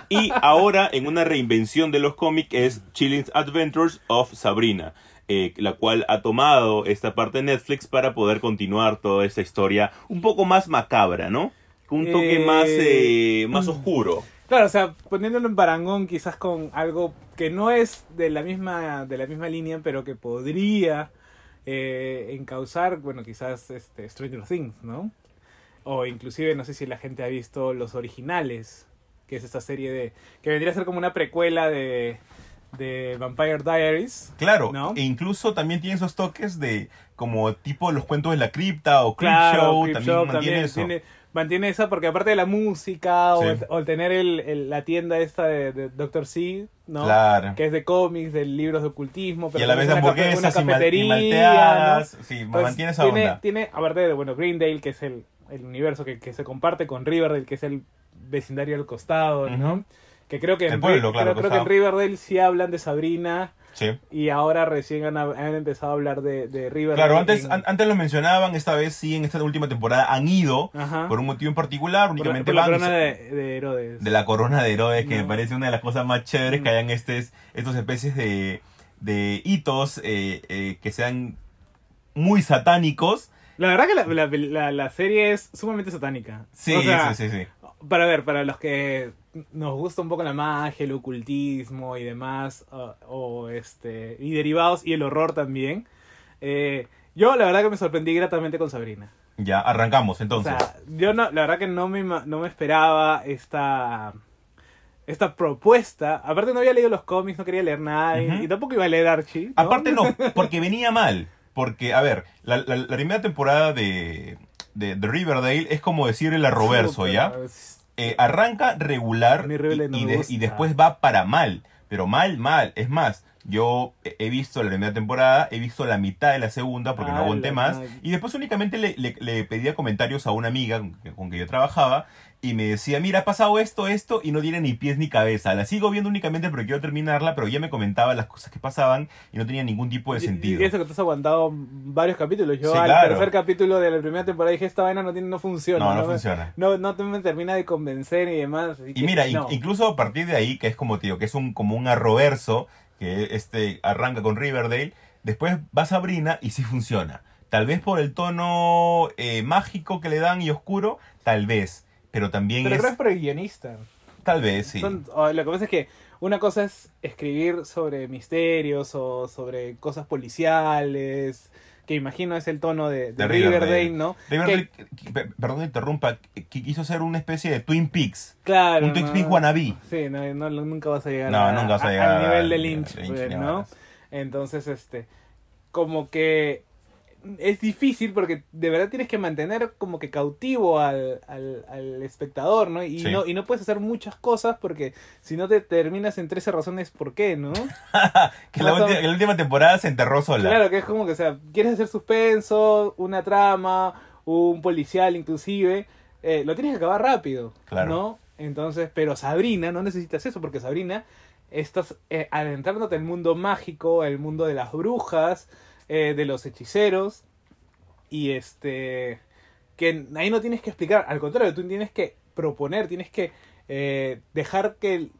Y ahora, en una reinvención de los cómics, es Chilling's Adventures of Sabrina, eh, la cual ha tomado esta parte de Netflix para poder continuar toda esta historia un poco más macabra, ¿no? Con un toque Eh, más, eh, más oscuro. Claro, o sea, poniéndolo en parangón quizás con algo que no es de la misma, de la misma línea, pero que podría eh, encauzar, bueno, quizás este, Stranger Things, ¿no? O inclusive, no sé si la gente ha visto Los Originales, que es esta serie de... que vendría a ser como una precuela de, de Vampire Diaries. Claro, ¿No? e incluso también tiene esos toques de como tipo los cuentos de la cripta o Creep Claro, Creep también Show mantiene también eso. tiene- mantiene esa porque aparte de la música o, Sí. el, o el tener el, el- la tienda esta de, de Dr. C, ¿no? Claro. Que es de cómics, de libros de ocultismo, Y pero a la vez una hamburguesas y, mal- y cafetería, malteadas. ¿no? Sí, Pues mantiene esa tiene, onda. Tiene, aparte de, bueno, Greendale, que es el, el universo que, que se comparte con Riverdale, que es el vecindario al costado, ¿no? Que creo que, en, pueblo, claro, creo, creo que en. Riverdale sí hablan de Sabrina Sí. y ahora recién han, han empezado a hablar de, de Riverdale. Claro, antes, an- antes lo mencionaban, esta vez sí, en esta última temporada han ido Ajá. por un motivo en particular, por, únicamente por la van corona de, de Herodes. de la corona de Herodes, que No. me parece una de las cosas más chéveres Mm. que hayan estes, estos especies de, de hitos eh, eh, que sean muy satánicos. La verdad que la, la- la- la serie es sumamente satánica. Sí, O sea, sí, sí, sí. Para ver, para los que nos gusta un poco la magia, el ocultismo y demás, o, o, este y derivados y el horror también. eh, yo la verdad que me sorprendí gratamente con Sabrina. Ya, arrancamos entonces. O sea, yo no, la verdad que no me, no me esperaba esta esta propuesta. Aparte no había leído los cómics, no quería leer nada y- tampoco iba a leer Archie. ¿no? Aparte no, [LAUGHS] porque venía mal. Porque, a ver, la, la- la primera temporada de, de, de Riverdale es como decir el arroverso, ¿ya? Eh, arranca regular y, y de- después va para mal. Pero mal, mal. Es más, yo he- visto la primera temporada, he visto la mitad de la segunda porque no Ah, aguanté más. Y después únicamente le, le- le pedía comentarios a una amiga con con que yo trabajaba y me decía, mira, ha pasado esto, esto y no tiene ni pies ni cabeza. La sigo viendo únicamente porque quiero terminarla, pero ya me comentaba las cosas que pasaban y no tenía ningún tipo de sentido. Y eso que te has aguantado varios capítulos. Yo Sí, al claro. tercer capítulo de la primera temporada dije, esta vaina no, tiene, no funciona. No, no me- funciona. No, no te- me termina de convencer y demás. Y que mira, no. incluso a partir de ahí, que es como tío, que es un como un arroverso, que este arranca con Riverdale, después va Sabrina y sí funciona. Tal vez por el tono eh, mágico que le dan y oscuro, tal vez. Pero también Pero es. creo es por el guionista. Tal vez, sí. Son- lo que pasa es que una cosa es escribir sobre misterios o sobre cosas policiales, que imagino es el tono de, de De Riverdale, Riverdale. ¿no? Riverdale, Que- que- pe- perdón que interrumpa, que quiso ser una especie de Twin Peaks. claro. un Twin ¿no? Peaks wannabe. Sí, no, no, nunca vas a llegar, No, a- nunca vas a a- llegar al nivel de Lynch, Lynch, pues, ¿no? Entonces, este, como que es difícil porque de verdad tienes que mantener como que cautivo al, al, al espectador, ¿no? Y, Sí. ¿no? y no puedes hacer muchas cosas porque si no te terminas en 13 razones por qué, ¿no? [LAUGHS] Que la, última temporada se enterró sola. Claro, que es como que, o sea, quieres hacer suspenso, una trama, un policial inclusive, eh, lo tienes que acabar rápido, Claro. ¿no? Entonces, pero Sabrina, no necesitas eso, porque Sabrina, estás eh, adentrándote al mundo mágico, el mundo de las brujas, eh, de los hechiceros, y este, que ahí no tienes que explicar, al contrario, tú tienes que proponer, tienes que eh, dejar que, el-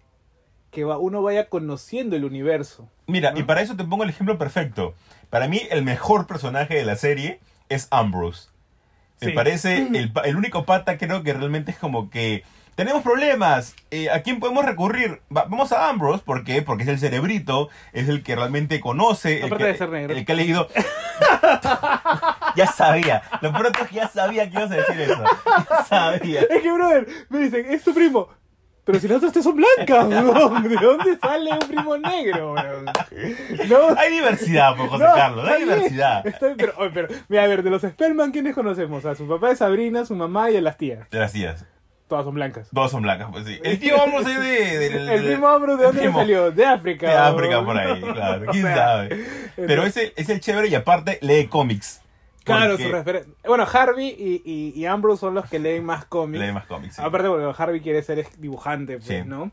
que va- uno vaya conociendo el universo. Mira, ¿no? y para eso te pongo el ejemplo perfecto. Para mí, el mejor personaje de la serie es Ambrose. Me Sí. parece [CLEARS THROAT] el, el único pata, creo que realmente es como que. Tenemos problemas. eh, ¿A quién podemos recurrir? Va- vamos a Ambrose. ¿Por qué? Porque es el cerebrito. Es el que realmente conoce. El que, de ser negro. el que ha leído. [LAUGHS] ya sabía. Lo pronto es que ya sabía que ibas a decir eso. Ya sabía. Es que, brother, me dicen, es tu primo. Pero si las otras son blancas, [LAUGHS] weón. ¿De dónde sale un primo negro? No, Hay diversidad, José no, Carlos. Hay bien, diversidad. bien, pero, pero, mira, a ver, de los Spellman, ¿quiénes conocemos? A su papá es Sabrina, su mamá y a las tías. Gracias. Todas son blancas. Dos son blancas, pues sí. El tío Ambrose es de. El primo Ambrose, ¿de dónde primo. salió? De África. De África por ahí, claro. [LAUGHS] O ¿Quién sea, sabe? Pero ese es el chévere y aparte lee cómics. Claro, su referen- Bueno, Harvey y, y, y Ambrose son los que leen más cómics. lee más cómics. sí. Aparte porque Harvey quiere ser dibujante, pues, Sí. ¿no?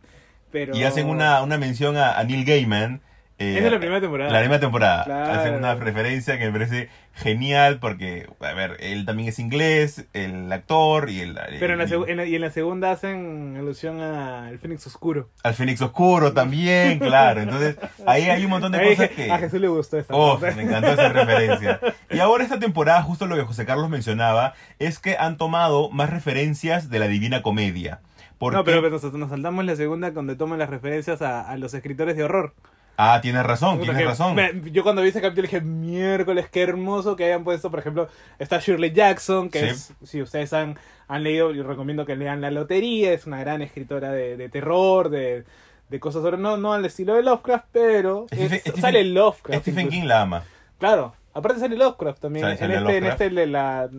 Pero... Y hacen una, una mención a, a Neil Gaiman. Eh, Es de la primera temporada. La primera temporada. Claro. Hacen una referencia que me parece genial porque, a ver, él también es inglés, el actor y el... Pero en la, segu- en la- y en la segunda hacen alusión al Fénix Oscuro. Al Fénix Oscuro también, [LAUGHS] claro. Entonces, ahí hay un montón de Ahí cosas que... A Jesús le gustó esta Oh, parte. me encantó esa referencia. Y ahora esta temporada, justo lo que José Carlos mencionaba, es que han tomado más referencias de la Divina Comedia. Porque... No, pero, pero nos, nos saltamos la segunda donde toman las referencias a, a los escritores de horror. Ah, tienes razón, tienes razón. me- yo cuando vi ese capítulo dije, miércoles, qué hermoso que hayan puesto, por ejemplo, está Shirley Jackson, que Sí. es, si ustedes han, han leído, yo recomiendo que lean La Lotería, es una gran escritora de, de terror, de, de cosas sobre, no, no al estilo de Lovecraft, pero es- Stephen- sale Lovecraft. Stephen incluso. King la ama. Claro, aparte sale Lovecraft también. Sale- en, sale este, en Lovecraft. este de la,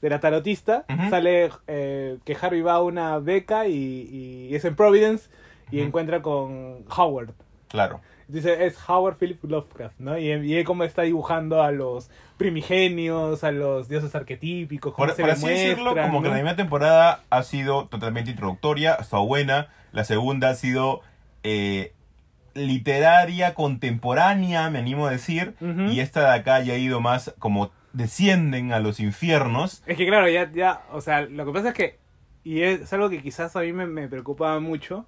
de la tarotista sale eh, que Harvey va a una beca y, y es en Providence y encuentra con Howard. Claro. Dice, es Howard Philip Lovecraft, ¿no? Y, y él como está dibujando a los primigenios, a los dioses arquetípicos, cómo Por, se por así decirlo, como que la primera temporada ha sido totalmente introductoria, está buena. La segunda ha sido eh, literaria, contemporánea, me animo a decir. Y esta de acá ya ha ido más como descienden a los infiernos. Es que claro, ya, ya, o sea, lo que pasa es que, y es algo que quizás a mí me, me preocupaba mucho,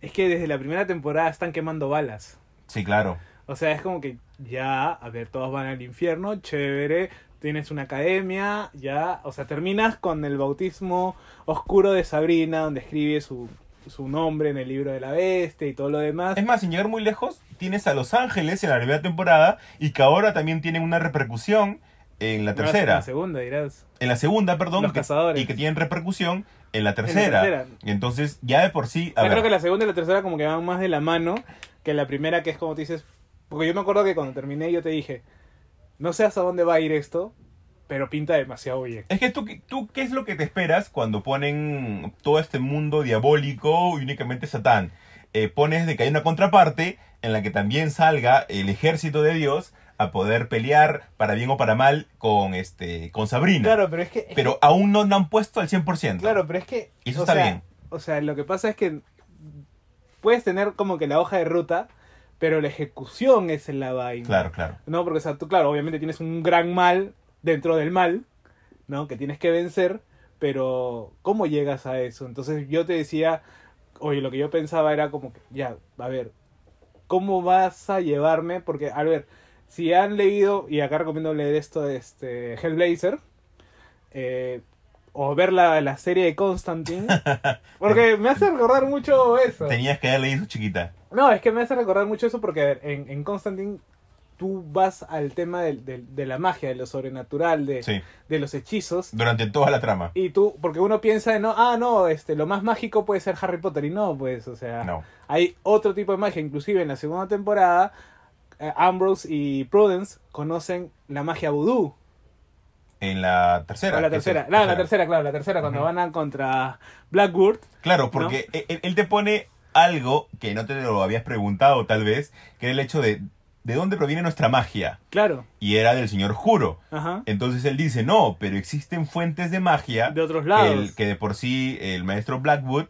es que desde la primera temporada están quemando balas. Sí, claro. O sea, es como que ya, a ver, todos van al infierno, chévere, tienes una academia, ya, o sea, terminas con el bautismo oscuro de Sabrina, donde escribe su, su nombre en el libro de la bestia y todo lo demás. Es más, sin llegar muy lejos, tienes a Los Ángeles en la primera temporada y que ahora también tienen una repercusión en la No, en tercera. La segunda, dirás. En la segunda, perdón. Los que- cazadores. y que tienen repercusión en la tercera. tercera. Entonces, ya de por sí. O A sea, ver, creo que la segunda y la tercera como que van más de la mano que la primera, que es como te dices. Porque yo me acuerdo que cuando terminé yo te dije, no sé hasta dónde va a ir esto, pero pinta demasiado bien. Es que tú, tú, ¿qué es lo que te esperas cuando ponen todo este mundo diabólico y únicamente Satán? Eh, pones de que hay una contraparte en la que también salga el ejército de Dios a poder pelear para bien o para mal con este con Sabrina. Claro, pero es que... es Pero aún no lo han puesto al 100%. que- claro, pero es que... Y eso está sea, bien. O sea, lo que pasa es que puedes tener como que la hoja de ruta, pero la ejecución es en la vaina. Claro, claro. No, porque, o sea, tú, claro, obviamente tienes un gran mal dentro del mal, ¿no? Que tienes que vencer, pero ¿cómo llegas a eso? Entonces yo te decía, oye, lo que yo pensaba era como que, ya, a ver, ¿cómo vas a llevarme? Porque, a ver, si han leído, y acá recomiendo leer esto de este Hellblazer, eh, o ver la, la serie de Constantine, [LAUGHS] porque me hace recordar mucho eso. Tenías que haber leído chiquita. No, es que me hace recordar mucho eso porque en, en Constantine tú vas al tema del- del- de, la magia, de lo sobrenatural, de, Sí. de los hechizos. Durante toda la trama. Y tú, porque uno piensa, no, ah, no, este, lo más mágico puede ser Harry Potter. Y no, pues, o sea, No. hay otro tipo de magia. Inclusive en la segunda temporada, eh, Ambrose y Prudence conocen la magia vudú. En la tercera. O la es tercera, el- no, la tercera, claro, la tercera, cuando van a contra Blackwood. Claro, porque e- él, él te pone algo que no te lo habías preguntado tal vez, que era el hecho de de dónde proviene nuestra magia. Claro, Y era del señor Juro. ajá. Entonces él dice, no, pero existen fuentes de magia De otros lados. el- que de por sí el maestro Blackwood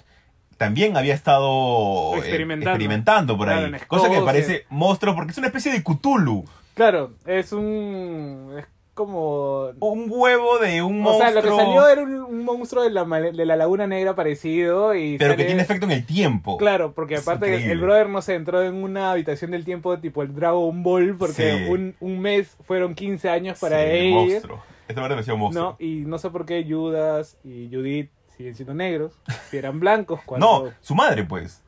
también había estado eh, Experimentando. experimentando por Claro, ahí. Cosa que parece monstruo porque es una especie de Cthulhu. Claro, es un. Es como. Un huevo de un O sea, monstruo. lo que salió era un, un monstruo de la, de la Laguna Negra parecido y... pero que tiene efecto en el tiempo. Claro, porque aparte el increíble. brother no se entró en una habitación del tiempo tipo el Dragon Ball porque Sí. un, un mes fueron 15 años para Sí, ir, monstruo. Esta parte parecía un monstruo. ¿no? Y no sé por qué Judas y Judith siguen siendo negros, si eran blancos [LAUGHS] cuando... No, su madre, pues.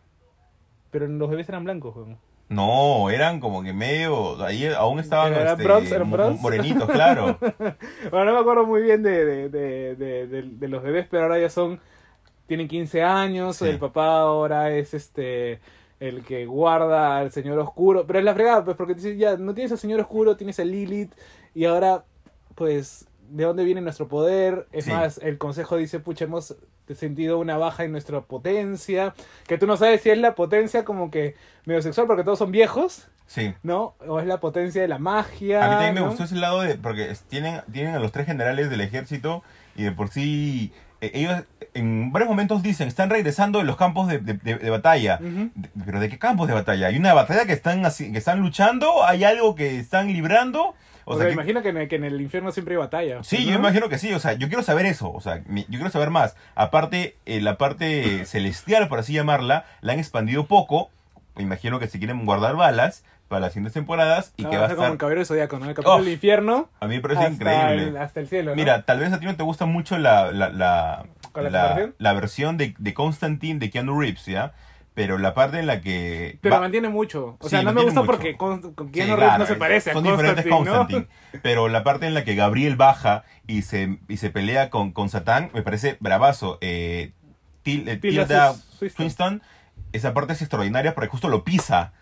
Pero los bebés eran blancos, weón. No, eran como que medio. Ahí aún estaban ¿Pero eran este, bronze? ¿Eran mo- bronze? morenitos, claro. [LAUGHS] Bueno, no me acuerdo muy bien de, de, de, de- de- de los bebés, pero ahora ya son. Tienen 15 años. Sí. El papá ahora es este. El que guarda al señor oscuro. Pero es la fregada, pues, porque dices, ya no tienes al señor oscuro, tienes a Lilith. Y ahora, pues, ¿de dónde viene nuestro poder? Es Sí. más, el consejo dice, pucha, hemos sentido una baja en nuestra potencia. Que tú no sabes si es la potencia como que medio sexual, porque todos son viejos. Sí. ¿no? O es la potencia de la magia. A mí también me gustó ese lado de. Porque tienen, tienen a los tres generales del ejército y de por sí. eh, ellos en varios momentos dicen: están regresando de los campos de, de- de- de batalla. ¿Pero de qué campos de batalla? ¿Hay una batalla que están, así, que están luchando? ¿Hay algo que están librando? O O sea, que- imagino que en, el, que en el infierno siempre hay batalla. Sí, ¿no? yo imagino que sí, o sea, yo quiero saber eso, o sea, yo quiero saber más. Aparte, eh, la parte [LAUGHS] celestial, por así llamarla, la han expandido poco, imagino que se quieren guardar balas para las siguientes temporadas y que va a ser como el estar... Caballero del Zodíaco, ¿no? El capítulo Oh, del infierno. A mí me parece hasta increíble. El, hasta el cielo, ¿no? Mira, tal vez a ti no te gusta mucho la, la, la, ¿Con la la versión de, de Constantine de Keanu Reeves, ¿ya? Pero la parte en la que... Pero va- mantiene mucho. O Sí, sea, no me gusta mucho. porque con, con Sí, claro, no se parece son a diferentes Constantine. Pero la parte en la que Gabriel baja y se, y se pelea con, con Satán me parece bravazo. Eh, Til- eh, Tilda Tilda. Swinton, esa parte es extraordinaria porque justo lo pisa.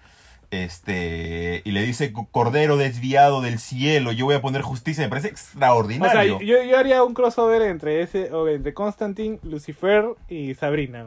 Este, y le dice cordero desviado del cielo, yo voy a poner justicia, me parece O sea, extraordinario. yo, yo haría un crossover entre ese, o entre Constantine, Lucifer y Sabrina.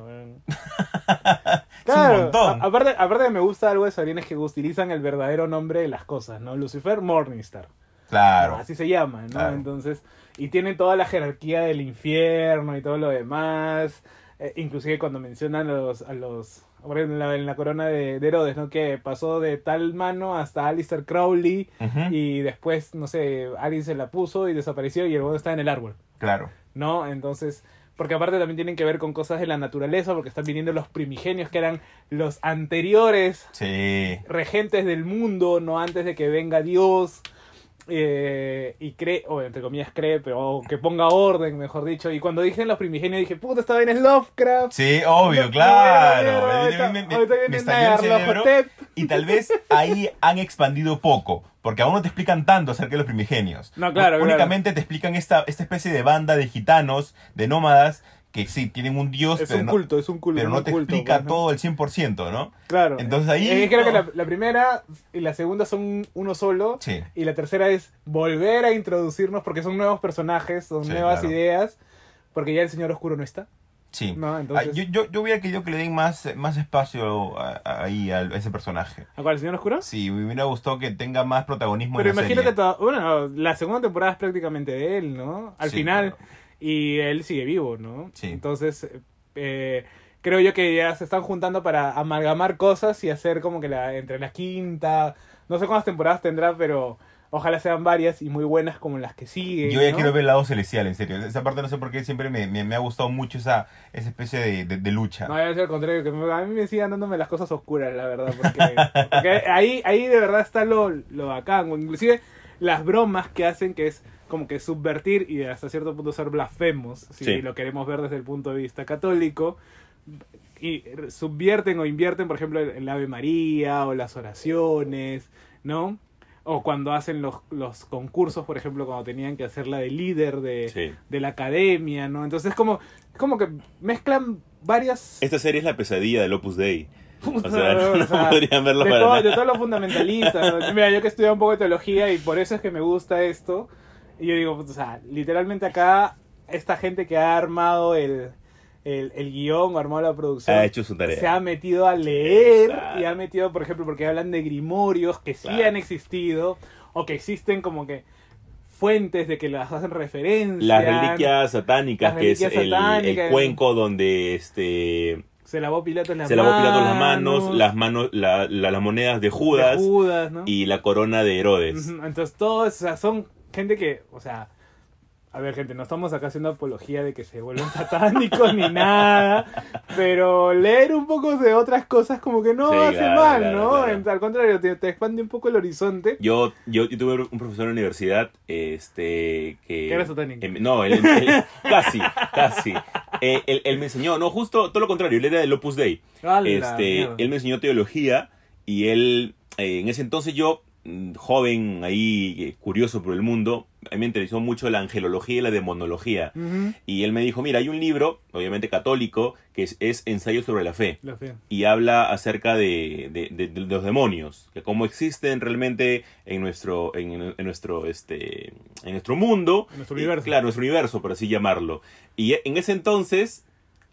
[LAUGHS] Claro, montón. a- aparte, aparte que me gusta algo de Sabrina es que utilizan el verdadero nombre de las cosas, ¿no? Lucifer Morningstar. claro. Así se llama, ¿no? Claro. Entonces, y tienen toda la jerarquía del infierno y todo lo demás. Eh, inclusive cuando mencionan a los, a los en la, en la corona de, de Herodes, ¿no? Que pasó de tal mano hasta Alistair Crowley y después, no sé, alguien se la puso y desapareció y el huevo está en el árbol, Claro. ¿no? Entonces, porque aparte también tienen que ver con cosas de la naturaleza, porque están viniendo los primigenios que eran los anteriores Sí. regentes del mundo, no antes de que venga Dios. Eh, y cree, o entre comillas cree, pero que ponga orden, mejor dicho. Y cuando dije los primigenios dije, puta, esta vaina es Lovecraft. Sí, obvio, No, claro. no, no, Me- ahorita- me- me- ahorita me viene estalló el cerebro. Nyarlathotep. Y tal vez ahí han expandido poco, porque aún no te explican tanto acerca de los primigenios. No, claro, Únicamente te explican esta, esta especie de banda de gitanos, de nómadas, que sí, tienen un dios, Es pero, un no, culto, es un culto. pero no un te culto, explica pues, todo el 100%, ¿no? Claro. Entonces ahí, Eh, creo que la, la primera y la segunda son uno solo. Sí. Y la tercera es volver a introducirnos porque son nuevos personajes, son Sí, nuevas claro. ideas. Porque ya el Señor Oscuro no está. Sí. No, entonces- Ah, yo, yo, yo hubiera querido que le den más, más espacio a- a- ahí a ese personaje. ¿A cuál, el Señor Oscuro? Sí, me hubiera gustado que tenga más protagonismo Pero en la imagino serie. que to- bueno, la segunda temporada es prácticamente de él, ¿no? Al Sí, final. claro. Y él sigue vivo, ¿no? Sí. Entonces, eh, creo yo que ya se están juntando para amalgamar cosas y hacer como que la entre la quinta, no sé cuántas temporadas tendrá, pero ojalá sean varias y muy buenas como las que siguen. Yo ya ¿no? quiero ver el lado celestial, en serio. Esa parte no sé por qué siempre me, me- me ha gustado mucho esa, esa especie de, de- de lucha. No, ya es al contrario, que me- a mí me siguen dándome las cosas oscuras, la verdad, porque, porque ahí, ahí de verdad está lo, lo bacán, inclusive las bromas que hacen, que es como que subvertir y hasta cierto punto ser blasfemos, si Sí. lo queremos ver desde el punto de vista católico, y subvierten o invierten, por ejemplo, el, el Ave María o las oraciones, ¿no? O cuando hacen los, los concursos, por ejemplo, cuando tenían que hacer la de líder de, Sí. de la academia, ¿no? Entonces como, como que mezclan varias... Esta serie es la pesadilla del Opus Dei. Puta, [LAUGHS] O sea, no, o sea, podrían verlo de, para todo- nada. de todos los fundamentalistas. ¿no? Mira, yo que estudio un poco de teología y por eso es que me gusta esto. Y yo digo, o sea, literalmente acá, esta gente que ha armado el, el, el guion o armado la producción. Ha hecho su tarea. Se ha metido a leer y ha metido, por ejemplo, porque hablan de grimorios que sí Claro. han existido o que existen como que fuentes de que las hacen referencia. Las reliquias satánicas, Las que es el, cuenco donde este Se lavó Pilato las se manos. lavó Pilato las manos, las manos, la- la- las monedas de de Judas, y la corona de Herodes. Entonces, todos, o sea, son gente que, o sea, a ver, gente, no estamos acá haciendo apología de que se vuelvan [LAUGHS] satánicos ni nada, pero leer un poco de otras cosas como que no Sí, hace claro, mal, claro, ¿no? claro. En- Al contrario, te, te expande un poco el horizonte. Yo, yo, yo tuve un profesor en la universidad, este, que... Que era satánico. em, no, él, él- casi, casi. Eh, él, él me enseñó, no, justo todo lo contrario, él era del Opus Dei. ¡Hala, Este, mierda! él me enseñó teología y él, eh, en ese entonces yo, joven, ahí, eh, curioso por el mundo, a mí me interesó mucho la angelología y la demonología. Y él me dijo, mira, hay un libro, obviamente católico, que es, es Ensayo sobre la Fe. La fe. Y habla acerca de, de- de- de los demonios, que cómo existen realmente en nuestro, en, en nuestro, este, en nuestro mundo. En nuestro Y, universo. claro, nuestro universo, por así llamarlo. Y en ese entonces,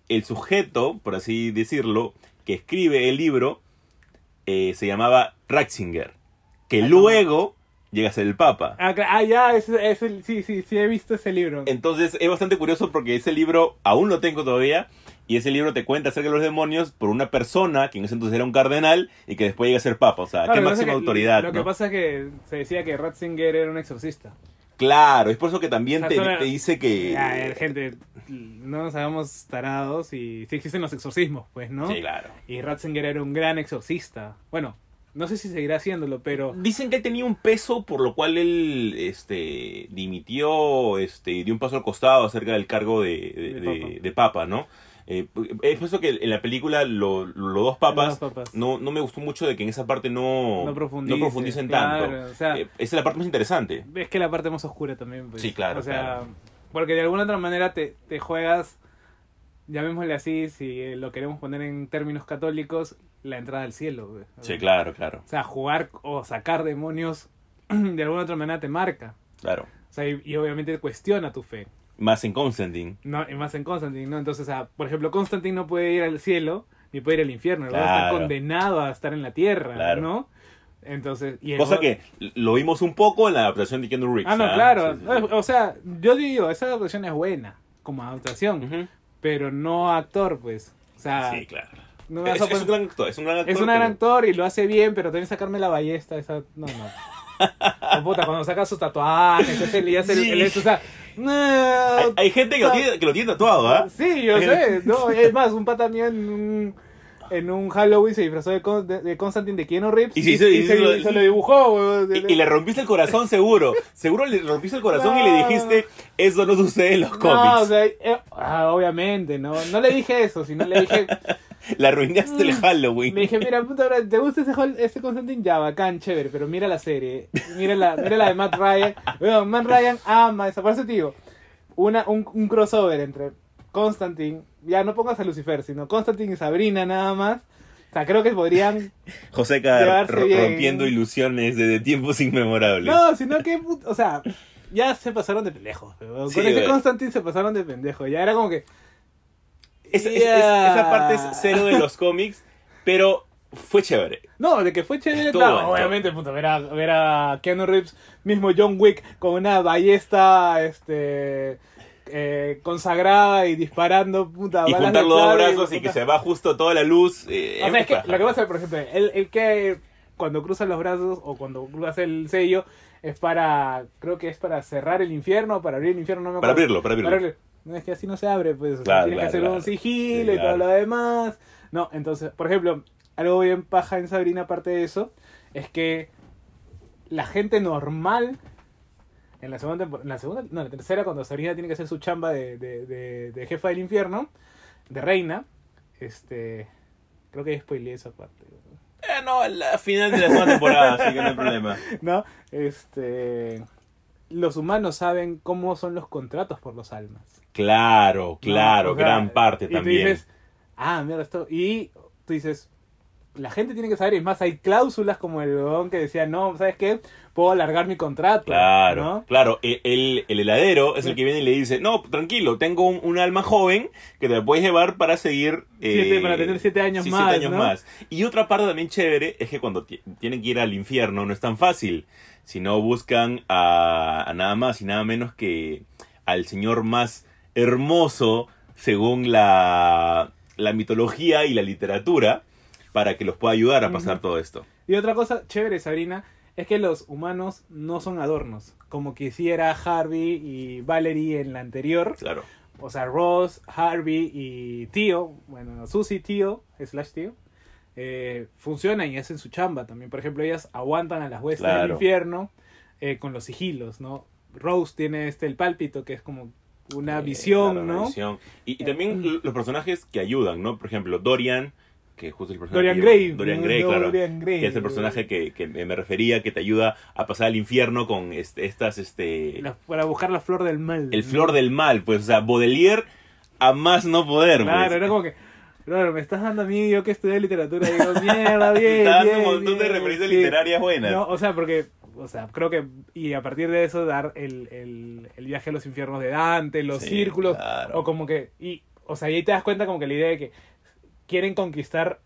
el sujeto, por así decirlo, que escribe el libro, eh, se llamaba Ratzinger, que luego llega a ser el Papa. Ah, ah, ya, es, es el- sí, sí, sí, he visto ese libro. Entonces es bastante curioso porque ese libro aún lo tengo todavía y ese libro te cuenta acerca de los demonios por una persona que en ese entonces era un cardenal y que después llega a ser papa. O sea, Claro, qué máxima que- autoridad. Lo ¿no? que pasa es que se decía que Ratzinger era un exorcista. Claro, es por eso que también O sea, te, dice que... A ver, gente, no nos hagamos tarados y sí existen los exorcismos, pues, ¿no? Sí, claro. Y Ratzinger era un gran exorcista. Bueno, no sé si seguirá haciéndolo, pero... Dicen que él tenía un peso por lo cual él este, dimitió este, dio un paso al costado acerca del cargo de, de, De papa. de papa, ¿no? Eh, es por eso que en la película lo- los dos papas, Los dos papas. No, no me gustó mucho de que en esa parte no, No profundice, profundicen claro, tanto. o sea- Eh, esa es la parte más interesante. Es que la parte más oscura también, pues. Sí, claro, O sea, claro. porque de alguna otra manera te, te juegas, llamémosle así, si lo queremos poner en términos católicos, la entrada al cielo. Sí, claro, claro, O sea, jugar o sacar demonios [CLEARS THROAT] de alguna otra manera te marca. claro. O sea, y, y obviamente cuestiona tu fe. Más en Constantine. No, y más en Constantine, ¿no? Entonces, o sea, por ejemplo, Constantine no puede ir al cielo ni puede ir al infierno. Está condenado a estar en la tierra, Claro. ¿no? Entonces, y Cosa que lo vimos un poco en la adaptación de Keanu Reeves. Ah, no, ¿ah? claro. Sí, sí, sí. O sea, yo digo, esa adaptación es buena como adaptación, pero no actor, pues. O sea, Sí, claro. No me vas Es, a es un gran actor. Es un gran actor. es un gran pero- actor y lo hace bien, pero también sacarme la ballesta, esa, no, no. [LAUGHS] O puta, cuando saca sus tatuajes, ese le hace el, el- o sea, no, Hay, hay gente que lo, tiene, que lo tiene tatuado, ¿ah? Sí, yo sé. No, es más, un pata mío en un, en un Halloween se disfrazó de, Con- de, de Constantine de Keanu Reeves Y y se, lo- se lo dibujó. Y, le rompiste el corazón seguro. Seguro le rompiste el corazón y le No. dijiste, eso no sucede en los No, cómics. o sea, eh, ah, obviamente, no, no le dije eso, sino le dije, [LAUGHS] Le arruinaste el Halloween. le dije, mira, [LAUGHS] puta, bro, ¿te gusta ese, ese Constantine? Ya, bacán, chévere, pero mira la serie, mira la, mira la de Matt Ryan, Matt Ryan ama esa, por eso te digo, una, un, un crossover entre Constantine, ya no pongas a Lucifer, sino Constantine y Sabrina nada más, o sea, creo que podrían [LAUGHS] José Car rompiendo ilusiones desde tiempos inmemorables. No, sino que, o sea, ya se pasaron de pendejos. weón. Sí, Con ese. Constantine se pasaron de pendejos. Ya era como que. Es- es- esa parte es cero de los cómics, pero fue chévere. No, de que fue chévere. Obviamente, puta, ver a, ver a Keanu Reeves, mismo John Wick, con una ballesta este, eh, consagrada y disparando, puta, Y juntar los dos brazos y que se va justo toda la luz. eh, O sea, es que lo que pasa, por ejemplo, el, el que cuando cruza los brazos o cuando hace el sello es para, creo que es para cerrar el infierno, para abrir el infierno, no me Para acuerdo. abrirlo, para abrirlo. No, es que así no se abre, pues. Claro, tienes claro, que hacer claro. un sigilo Sí, y todo claro. lo demás. No, entonces, por ejemplo, algo bien paja en Sabrina, aparte de eso, es que la gente normal. En la segunda tempor- en la segunda, no, en la tercera, cuando Sabrina tiene que hacer su chamba de, de, de- de jefa del infierno, de reina, este. Creo que spoileé esa parte. Eh, no, la final de la segunda temporada, así que no hay problema. [LAUGHS] ¿No? Este. Los humanos saben cómo son los contratos por los almas. Claro, claro, ¿no? O sea, gran parte y tú también. dices, ah, mira esto. Y tú dices, la gente tiene que saber, y es más, hay cláusulas como el que decía, no, ¿sabes qué? Puedo alargar mi contrato. Claro, ¿no? claro. El, el- el heladero es el que viene y le dice, no, tranquilo, tengo un, un alma joven que te la puedes llevar para seguir... eh, Siete- para tener siete años sí, más, siete años ¿no? más. Y otra parte también chévere es que cuando ti- tienen que ir al infierno no es tan fácil, sino buscan a, a nada más y nada menos que al señor más hermoso según la, la mitología y la literatura para que los pueda ayudar a pasar todo esto. Y otra cosa chévere, Sabrina, es que los humanos no son adornos, como quisiera Harvey y Valerie en la anterior. Claro. O sea, Ross, Harvey y Tío, bueno, Susie, Tío, slash Tío, eh, funcionan y hacen su chamba también. Por ejemplo, ellas aguantan a las huestes del infierno eh, con los sigilos, ¿no? Rose tiene este el pálpito, que es como una Eh, visión, claro, una ¿no? visión. Y, y también los personajes que ayudan, ¿no? Por ejemplo, Dorian, que justo el personaje. Dorian Gray. Dorian ¿no? Gray, claro. Dorian Gray. Que es el personaje que, que me refería, que te ayuda a pasar al infierno con este, estas, este... La- para buscar la flor del mal. el ¿no? flor del mal, pues, o sea, Baudelaire a más no poder, Claro, pues. era como que. Claro, me estás dando a mí, yo que estudié literatura, digo, mierda, [LAUGHS] bien. Te dando un montón de bien, referencias sí. literarias buenas. No, o sea, porque, o sea, creo que, y a partir de eso dar el, el, el viaje a los infiernos de Dante, los Sí, círculos, claro. o como que, y, o sea, y ahí te das cuenta como que la idea de que quieren conquistar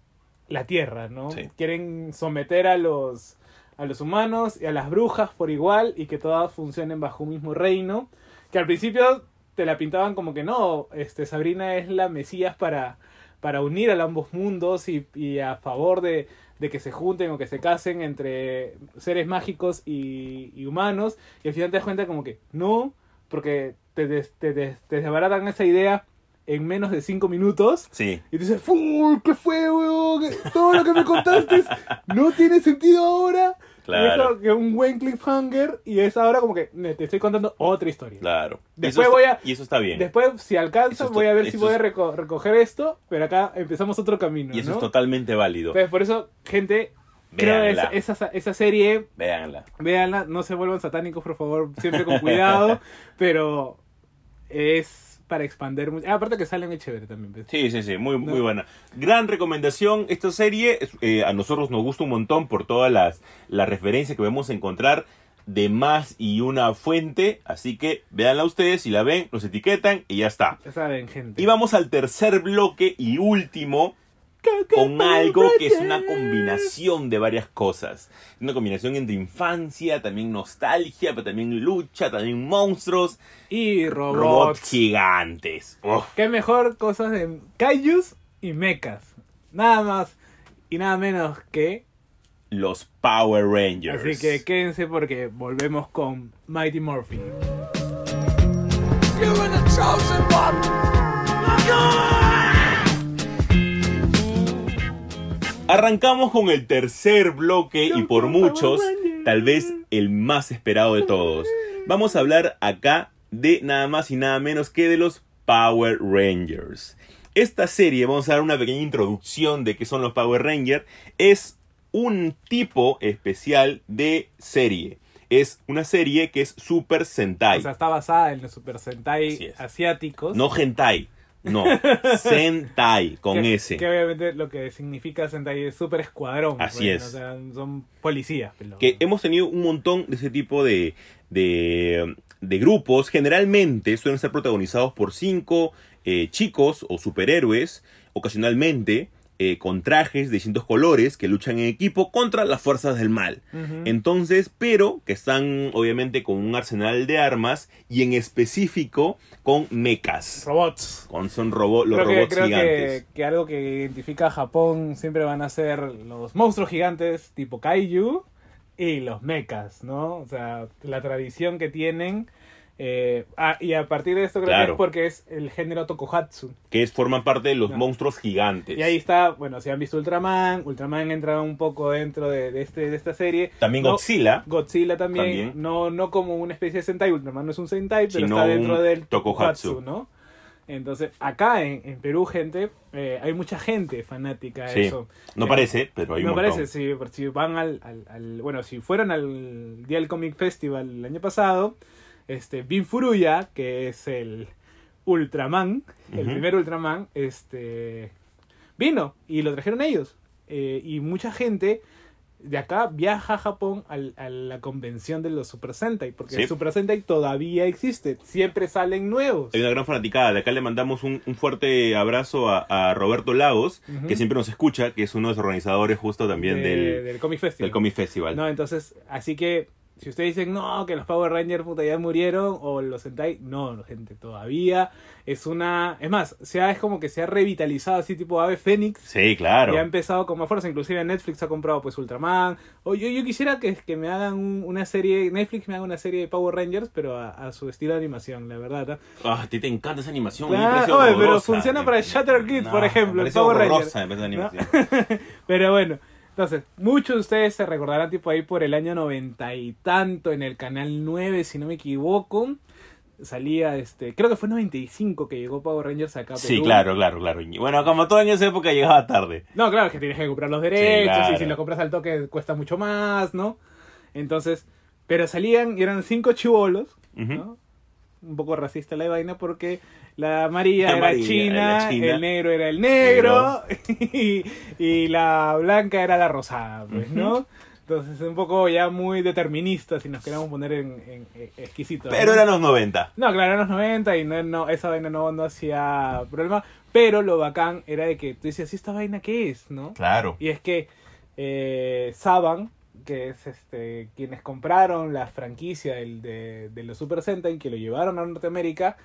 la Tierra, ¿no? Sí. Quieren someter a los, a los humanos y a las brujas por igual y que todas funcionen bajo un mismo reino. Que al principio te la pintaban como que no, este, Sabrina es la Mesías para, para unir a ambos mundos y, y a favor de, de que se junten o que se casen entre seres mágicos y, y humanos. Y al final te das cuenta como que no, porque te, des- te, des- te desbaratan esa idea en menos de cinco minutos. Sí. Y dices, ¡Full! ¿Qué fue, weón? Todo lo que me contaste no tiene sentido ahora. Claro. Y es como que un buen cliffhanger. Y es ahora como que te estoy contando otra historia. Claro. Después Eso voy a- Y eso está bien. Después, si alcanzo, Eso voy a ver si eso voy a reco- recoger esto. Pero acá empezamos otro camino. y eso ¿no? es totalmente válido. Entonces, por eso, gente, creo que Véanla. esa, esa, esa serie, Véanla. véanla, no se vuelvan satánicos, por favor, siempre con cuidado. [LAUGHS] pero es para expandir mucho. Ah, aparte que salen es chévere también. pues. Sí, sí, sí, muy, muy buena. Gran recomendación, esta serie eh, a nosotros nos gusta un montón por todas las, las referencias que vamos a encontrar de más y una fuente, así que véanla ustedes, si la ven, nos etiquetan y ya está. Ya saben, gente. Y vamos al tercer bloque y último con algo que es una combinación de varias cosas. Una combinación entre infancia, también nostalgia, pero también lucha, también monstruos, Y robots. robots gigantes. Uf. Qué mejor cosas de kaijus y mechas. Nada más y nada menos que. los Power Rangers. Así que quédense porque volvemos con Mighty Morphin. Arrancamos con el tercer bloque y por muchos, tal vez el más esperado de todos. Vamos a hablar acá de nada más y nada menos que de los Power Rangers. Esta serie, vamos a dar una pequeña introducción de qué son los Power Rangers, es un tipo especial de serie. Es una serie que es Super Sentai. O sea, está basada en los Super Sentai asiáticos. no Hentai, no, [LAUGHS] Sentai con que, S. Que obviamente lo que significa Sentai es Super Escuadrón. Así pues, es. O sea, son policías. pero- que hemos tenido un montón de ese tipo de, de, de grupos. Generalmente suelen ser protagonizados por cinco eh, chicos o superhéroes, ocasionalmente eh, con trajes de distintos colores que luchan en equipo contra las fuerzas del mal. Entonces, pero que están obviamente con un arsenal de armas y en específico con mechas. Robots. Con son robo- los creo que, robots creo que, gigantes. que algo que identifica a Japón siempre van a ser los monstruos gigantes tipo kaiju y los mechas, ¿no? O sea, la tradición que tienen. Eh, ah, y a partir de esto creo que Claro. es porque es el género Tokuhatsu. Que es, forman parte de los No. monstruos gigantes. Y ahí está, bueno, si han visto Ultraman, Ultraman entra un poco dentro de, de este, de esta serie. También No, Godzilla. Godzilla también, También. No, no como una especie de Sentai, Ultraman no es un Sentai, pero Sino está dentro del tokuhatsu. Tokuhatsu, ¿no? Entonces, acá en, en Perú, gente, eh, hay mucha gente fanática de Sí. eso. No Eh, parece, pero hay un no parece, si, si van al, al- al- Bueno, si fueron al Día del Comic Festival el año pasado, este, Bin Furuya, que es el Ultraman, el primer Ultraman, este, vino y lo trajeron ellos. Eh, y mucha gente de acá viaja a Japón al- a la convención de los Super Sentai, porque Sí. el Super Sentai todavía existe, siempre salen nuevos. Hay una gran fanaticada. De acá le mandamos un, un fuerte abrazo a, a Roberto Lagos, que siempre nos escucha, que es uno de los organizadores justo también de- del, del Comic Festival. del Comic Festival. No, entonces, así que si ustedes dicen no, que los Power Rangers puta ya murieron o los Sentai, no, gente, todavía es una, es más, se ha, es como que se ha revitalizado así tipo Ave Fénix. Sí, claro. Y ha empezado con más fuerza, inclusive Netflix ha comprado pues Ultraman. O yo, yo quisiera que, que me hagan un- una serie, Netflix me haga una serie de Power Rangers, pero a, a su estilo de animación, la verdad. ¿ah? Ah, a ti te encanta esa animación. Claro, oye, pero funciona para Shutter Kid, No, por ejemplo, me Power horrorosa, Ranger. me animación. [LAUGHS] Pero bueno, entonces, muchos de ustedes se recordarán tipo ahí por el año noventa y tanto en el canal 9, si no me equivoco. Salía este, creo que fue 95 que llegó Power Rangers acá a Sí, Perú. claro, claro, claro. Bueno, como todo en esa época llegaba tarde. No, claro, es que tienes que comprar los derechos claro. y si lo compras al toque cuesta mucho más, ¿no? Entonces, pero salían y eran cinco chivolos. ¿no? Un poco racista la vaina porque la amarilla, La era, amarilla china, era china. el negro era el negro [LAUGHS] y, y la blanca era la rosada, pues, ¿no? Entonces es un poco ya muy determinista si nos queremos poner en, en- en exquisitos. Pero ¿no? eran los 90. No, claro, eran los 90 y no, no, esa vaina no, no hacía problema. Pero lo bacán era de que tú decías, ¿y esta vaina qué es? ¿no? Claro. Y es que eh, Saban, que es este quienes compraron la franquicia del- de, los Super Sentai, que lo llevaron a Norteamérica,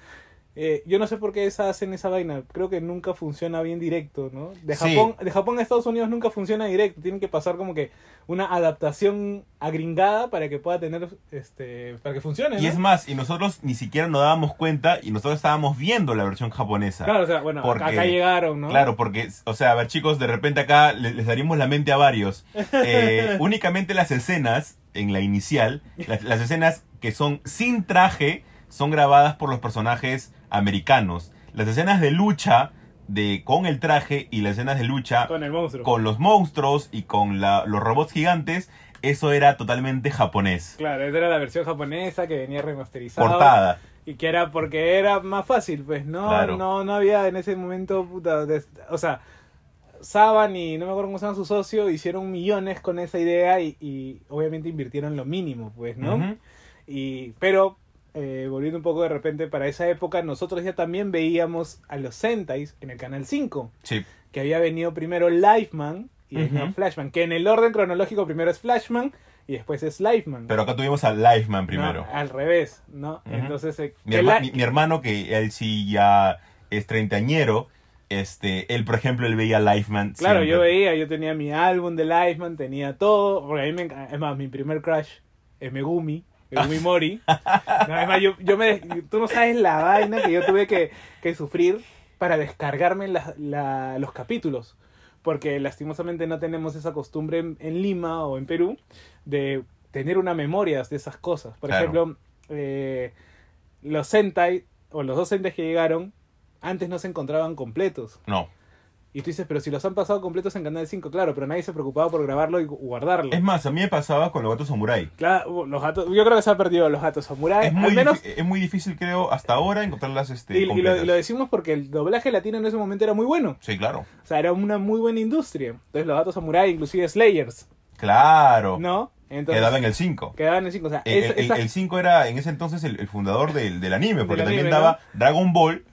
eh, yo no sé por qué esa, hacen esa vaina. Creo que nunca funciona bien directo, ¿no? De Sí. Japón, de Japón a Estados Unidos nunca funciona directo. Tienen que pasar como que una adaptación agringada para que pueda tener, este, para que funcione. Y ¿no? es más, y nosotros ni siquiera nos dábamos cuenta y nosotros estábamos viendo la versión japonesa. Claro, o sea, bueno, Porque- acá llegaron, ¿no? Claro, porque, o sea, a ver chicos, de repente acá le- les daríamos la mente a varios. [LAUGHS] Eh, únicamente las escenas, en la inicial, las, las escenas que son sin traje, son grabadas por los personajes americanos. Las escenas de lucha de con el traje y las escenas de lucha Con el monstruo. con los monstruos y con la- los robots gigantes, eso era totalmente japonés. Claro, esa era la versión japonesa que venía remasterizada. Portada. Y que era porque era más fácil, pues, ¿no? Claro. No, no había en ese momento, puta, o sea, Saban y no me acuerdo cómo se llama su socio, hicieron millones con esa idea y, y obviamente invirtieron lo mínimo, pues, ¿no? Y, pero, eh, volviendo un poco de repente para esa época, nosotros ya también veíamos a los Sentais en el Canal 5, Sí. que había venido primero Lifeman y Ujú. Flashman, que en el orden cronológico primero es Flashman y después es Lifeman. Pero acá tuvimos a Lifeman primero. No, al revés, ¿no? Entonces, eh, Mi, que herma- la- mi- mi hermano, que él sí ya es treintañero, este, él, por ejemplo, él veía Lifeman. claro, siempre. yo veía, yo tenía mi álbum de Lifeman, tenía todo, porque a mí me es más, mi primer crush es Megumi, Megumi Mori. No, es más, yo, yo me, tú no sabes la vaina que yo tuve que, que sufrir para descargarme la- la- los capítulos, porque lastimosamente no tenemos esa costumbre en, en Lima o en Perú de tener una memoria de esas cosas. Por Claro. ejemplo, eh, los Sentai, o los dos Sentai que llegaron, antes no se encontraban completos. No. Y tú dices, pero si los han pasado completos en Canal 5, claro, pero nadie se preocupaba por grabarlo y gu- guardarlo. Es más, a mí me pasaba con los gatos samurai. Claro, los gatos, yo creo que se ha perdido los gatos samurai. Es muy, al menos, es muy difícil, creo, hasta ahora encontrarlas este, y, y lo, completas. y lo decimos porque el doblaje latino en ese momento era muy bueno. Sí, claro. O sea, era una muy buena industria. Entonces los gatos samurai, inclusive Slayers, Claro. ¿no? Entonces, Quedaba en el 5. Quedaban en el 5. O sea, El, esa- el- esa- el 5 era en ese entonces el, el fundador del, del anime, porque también daba Dragon Ball,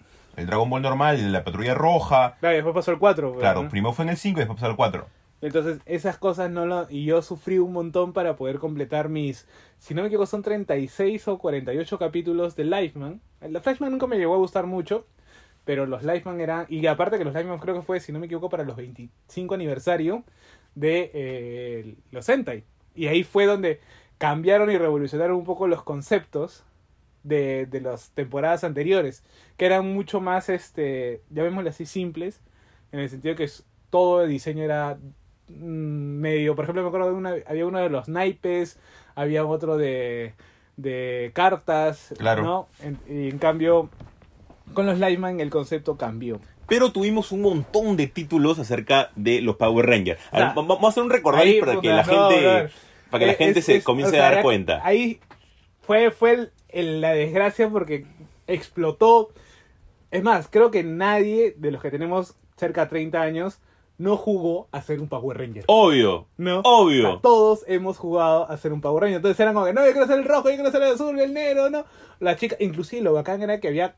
el Dragon Ball normal, el la patrulla roja. Claro, y después pasó el 4. Claro, primero fue en el 5 y después pasó al 4. Entonces, esas cosas no lo... Y yo sufrí un montón para poder completar mis... Si no me equivoco, son 36 o 48 capítulos de Lifeman. El de Flashman nunca me llegó a gustar mucho, pero los Lifeman eran... Y aparte que los Lifeman creo que fue, si no me equivoco, para los 25 aniversario de eh, los Sentai. Y ahí fue donde cambiaron y revolucionaron un poco los conceptos de, de las temporadas anteriores, que eran mucho más, este, llamémosle así, simples, en el sentido que todo el diseño era mm, medio, por ejemplo, me acuerdo de una, había uno de los naipes, había otro de, de cartas, Claro. ¿no? En, y en cambio, con los Lightman el concepto cambió. Pero tuvimos un montón de títulos acerca de los Power Rangers. O sea, vamos a hacer un recordatorio para que la gente, para que la gente se comience o sea, a dar cuenta. Ahí fue, fue el- el- la desgracia porque explotó. Es más, creo que nadie de los que tenemos cerca de 30 años no jugó a ser un Power Ranger. Obvio, ¿No? obvio. O sea, todos hemos jugado a ser un Power Ranger. Entonces eran como que, no, yo quiero ser el rojo, yo quiero ser el azul, el negro, ¿no? La chica, inclusive lo bacán era que había...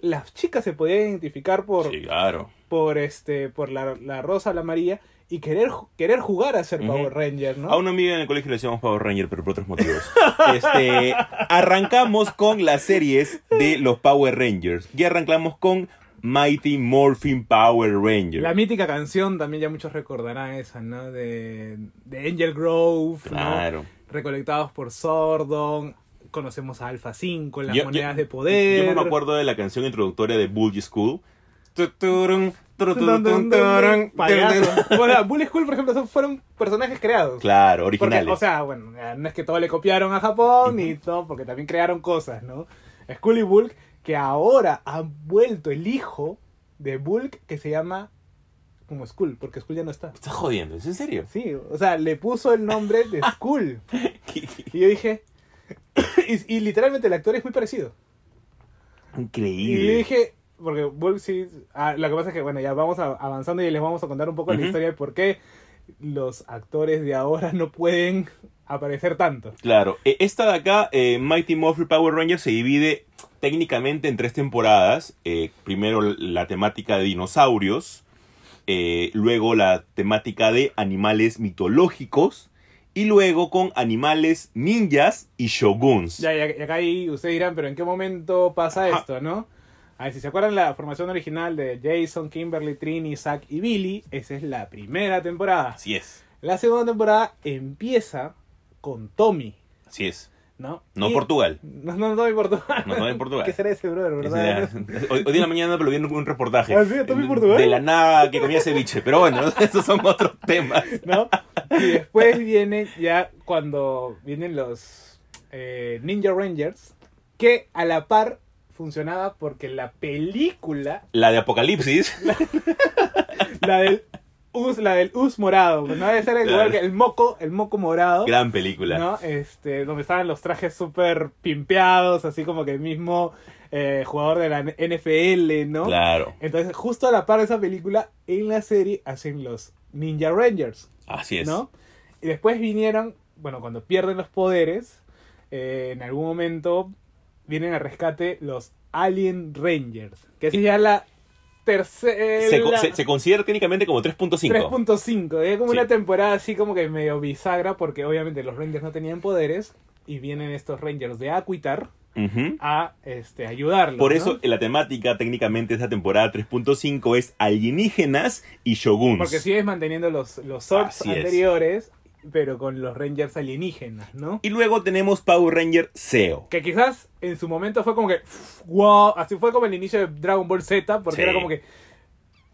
Las chicas se podían identificar por, Sí, claro. por este por la, la rosa, la amarilla y querer querer jugar a ser. Power Ranger, ¿no? A una amiga en el colegio le decíamos Power Ranger, pero por otros motivos. [LAUGHS] Este, arrancamos con las series de los Power Rangers. Y arrancamos con Mighty Morphin Power Ranger. La mítica canción también ya muchos recordarán esa, ¿no? De, de Angel Grove, ¿no? Claro. Recolectados por Sordon. Conocemos a Alpha 5, las Yo- yo- monedas de poder. Yo no me acuerdo de la canción introductoria de Bully School. Payaso. O sea, Bully School, por ejemplo, son- fueron personajes creados. Claro, Porque, originales. o sea, bueno, no es que todo le copiaron a Japón, ni todo, porque también crearon cosas, ¿no? Skull y Bulk, que ahora han vuelto el hijo de Bulk, que se llama como Skull, porque Skull ya no está. ¿Me estás jodiendo? ¿Es en serio? Sí, o sea, le puso el nombre de [LAUGHS] Skull. Y yo dije. [COUGHS] y, y literalmente el actor es muy parecido. Y yo Increíble. dije. Porque Bulk sí. ah, lo que pasa es que, bueno, ya vamos a- avanzando y les vamos a contar un poco la historia de por qué los actores de ahora no pueden aparecer tanto. Claro, e- esta de acá, eh, Mighty Morphin Power Rangers, se divide técnicamente en tres temporadas. Eh, primero la temática de dinosaurios, eh, luego la temática de animales mitológicos y luego con animales ninjas y shoguns. Ya, ya, y acá ahí ustedes dirán, pero ¿en qué momento pasa Ajá. esto, no? A ver, si se acuerdan la formación original de Jason, Kimberly, Trini, Zack y Billy, esa es la primera temporada. Así es, La segunda temporada empieza con Tommy, así es. ¿no? No Y- Portugal. No, no, Tommy Portugal. No, Tommy Portugal. [LAUGHS] ¿Qué será ese brother, verdad? Hoy, hoy en la mañana lo vi en un reportaje. ¿Ah, sí? ¿Tommy Portugal? De la nada que comía ceviche. Pero bueno, [LAUGHS] esos son otros temas. ¿no? Y después viene ya cuando vienen los eh, Ninja Rangers, que a la par funcionaba porque la película, La de Apocalipsis. [LAUGHS] la del Us, la del Us morado, no debe ser igual Claro. que el moco, el moco morado. Gran película. ¿no? Este, donde estaban los trajes súper pimpeados, así como que el mismo eh, jugador de la NFL, ¿no? Claro, Entonces, justo a la par de esa película, en la serie hacen los Ninja Rangers. así es. ¿no? Y después vinieron, bueno, cuando pierden los poderes, eh, en algún momento vienen a rescate los Alien Rangers, que es ya la tercera... Se, co- se- se considera técnicamente como 3.5. 3.5, es como Sí. una temporada así como que medio bisagra, porque obviamente los Rangers no tenían poderes, y vienen estos Rangers de Aquitar a este, ayudarlos. Por ¿no? eso la temática técnicamente de esta temporada 3.5 es alienígenas y shoguns. Porque sigues manteniendo los, los Zords Así es. Pero con los Rangers alienígenas, ¿no? Y luego tenemos Power Ranger SEO. Que quizás en su momento fue como que, wow, así fue como el inicio de Dragon Ball Z, porque Sí. era como que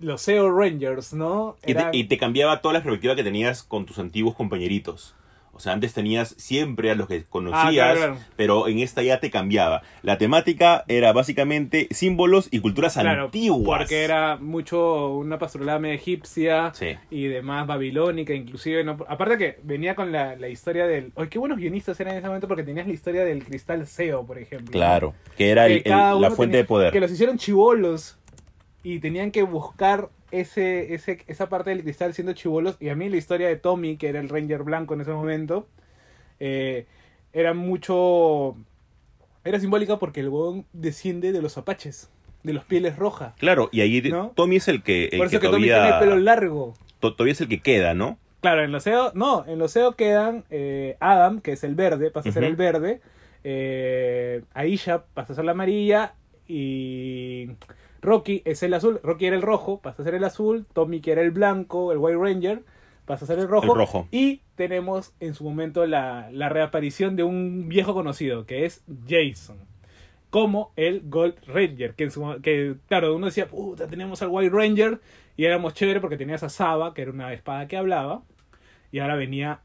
los SEO Rangers, ¿no? Y te, y te cambiaba toda la perspectiva que tenías con tus antiguos compañeritos. O sea, antes tenías siempre a los que conocías, Ah, claro, claro. pero en esta ya te cambiaba. La temática era básicamente símbolos y culturas claro, antiguas. Porque era mucho una pastoralada medio egipcia Sí. y demás babilónica, inclusive. ¿no? Aparte que venía con la, la historia del... ¡Ay, qué buenos guionistas eran en ese momento! Porque tenías la historia del cristal SEO, por ejemplo. Claro, que era el- que cada el- la fuente tenía- de poder. Que los hicieron chivolos y tenían que buscar ese, ese, esa parte del cristal siendo chivolos. Y a mí la historia de Tommy, que era el Ranger blanco en ese momento, eh, era mucho. Era simbólica porque el huevón desciende de los apaches, de los pieles rojas. Claro, y ahí ¿No? Tommy es el que, el Por eso que, que Tommy todavía, tiene el pelo largo. to- todavía es el que queda, ¿no? Claro, en los SEO, no, en los SEO quedan eh, Adam, que es el verde, pasa a ser el verde, eh, Aisha pasa a ser la amarilla y Rocky es el azul, Rocky era el rojo, pasa a ser el azul, Tommy que era el blanco, el White Ranger, pasa a ser el rojo, El rojo. y tenemos en su momento la, la reaparición de un viejo conocido, que es Jason. Como el Gold Ranger, que, en su, que claro, uno decía, puta, tenemos al White Ranger, y éramos chévere porque tenías a Saba, que era una espada que hablaba, y ahora venía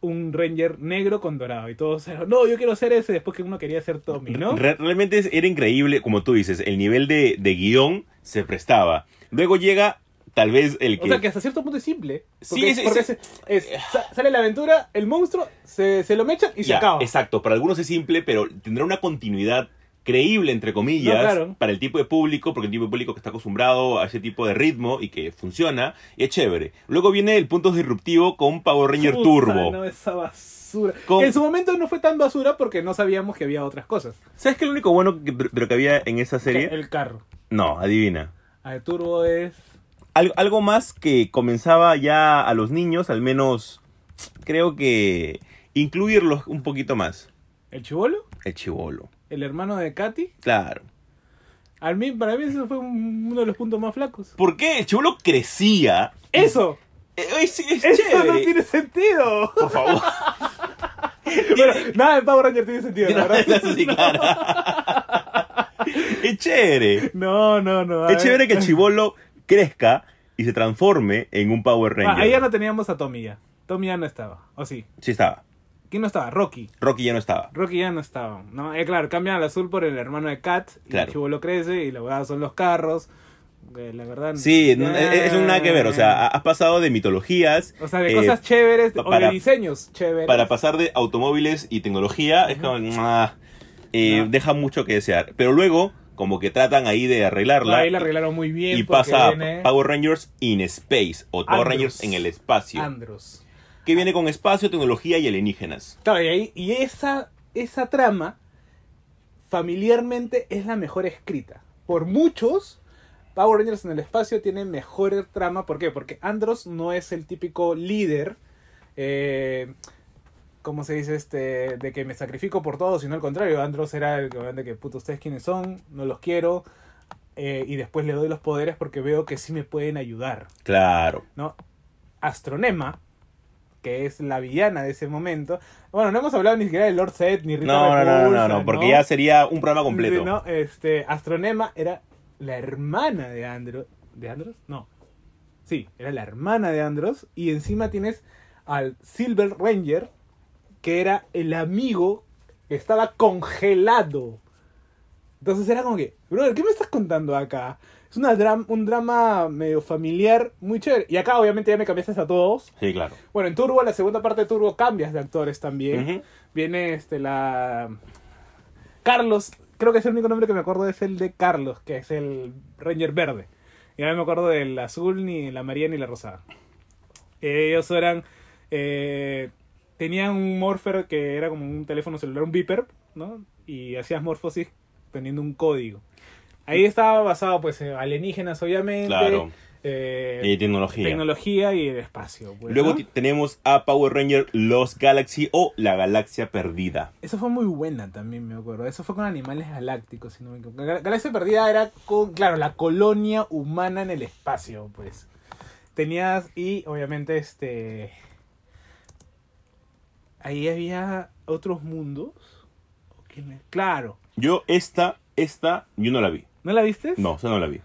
un Ranger negro con dorado. Y todos no, yo quiero ser ese, después que uno quería ser Tommy, ¿no? Re- realmente era increíble, como tú dices, el nivel de, de guion se prestaba. Luego llega tal vez el que... O sea que hasta cierto punto es simple. Sí, Porque, es- porque es- es- es- sa- sale la aventura, el monstruo, se, se lo mecha y se acaba. Exacto, para algunos es simple, pero tendrá una continuidad creíble, entre comillas, No, claro. para el tipo de público, porque el tipo de público que está acostumbrado a ese tipo de ritmo y que funciona, y es chévere. Luego viene el punto disruptivo con Power Ranger Puta, Turbo. No, esa basura. Con- En su momento no fue tan basura porque no sabíamos que había otras cosas. ¿Sabes qué es lo único bueno que, de lo que había en esa serie? El carro. No, adivina. A ver, Turbo es. Algo, algo más que comenzaba ya a los niños, al menos creo que incluirlos un poquito más. ¿El chivolo? El chivolo. ¿El hermano de Katy? Claro. Al mí, para mí eso fue un- uno de los puntos más flacos. ¿Por qué el chivolo crecía? ¡Eso! Eh, ay, sí, es ¡Eso chévere. no tiene sentido! Por favor. [LAUGHS] Bueno, nada en Power Ranger tiene sentido, la verdad. Eso [LAUGHS] sí, claro. es chévere. No, no, no. Es ver. chévere que el chivolo crezca y se transforme en un Power Ah, Ranger. ahí ya no teníamos a Tommy ya. Tommy ya no estaba. ¿O sí? Sí estaba. ¿Quién no estaba? Rocky. Rocky ya no estaba. Rocky ya no estaba. ¿no? Eh, claro, cambian al azul por el hermano de Kat. Y el chivolo crece y la verdad son los carros. Eh, la verdad. Sí, no, eh, es, un nada que ver. O sea, has pasado de mitologías. O sea, de eh, cosas chéveres o de diseños chéveres. para pasar de automóviles y tecnología es como ah, No. deja mucho que desear pero luego como que tratan ahí de arreglarla. Ahí la arreglaron muy bien. y pasa viene Power Rangers in Space o Power Andros. Rangers en el espacio. Andros. Que viene con espacio, tecnología y alienígenas. Claro, y, esa, esa trama familiarmente es la mejor escrita. Por muchos, Power Rangers en el espacio tiene mejor trama. ¿Por qué? Porque Andros no es el típico líder. Eh, ¿Cómo se dice? este De que me sacrifico por todo, sino al contrario. Andros era el que, de que, puto, ustedes quiénes son, no los quiero. eh, y después le doy los poderes porque veo que sí me pueden ayudar. Claro. ¿no? Astronema, que es la villana de ese momento. Bueno, no hemos hablado ni siquiera de Lord Set ni Rita No, no, no, no, no, porque ya sería un programa completo. No, este, Astronema era la hermana de Andros. ¿De Andros? No. Sí, era la hermana de Andros. Y encima tienes al Silver Ranger, que era el amigo que estaba congelado. Entonces era como que, brother, ¿qué me estás contando acá? Es una dram- un drama medio familiar, muy chévere. Y acá obviamente ya me cambiaste a todos. Sí, claro. Bueno, en Turbo, la segunda parte de Turbo, cambias de actores también. Viene este la. Carlos, creo que es el único nombre que me acuerdo es el de Carlos, que es el Ranger verde. Y no me acuerdo del azul, ni la amarilla, ni la rosada. Ellos eran. eh, tenían un morpher que era como un teléfono celular, un beeper, ¿no? Y hacías morfosis teniendo un código. Ahí estaba basado, pues, en alienígenas, obviamente. Claro. eh, Y tecnología. tecnología y el espacio. pues, Luego tenemos a Power Ranger Lost Galaxy o La Galaxia Perdida. Eso fue muy buena también, me acuerdo. Eso fue con animales galácticos, si no me equivoco. Gal- Galaxia Perdida era con, claro, la colonia humana en el espacio, pues. Tenías, y obviamente, este. Ahí había otros mundos. ¿O qué me- Claro. Yo esta, esta, yo no la vi. ¿No la viste? No, esa no la vi.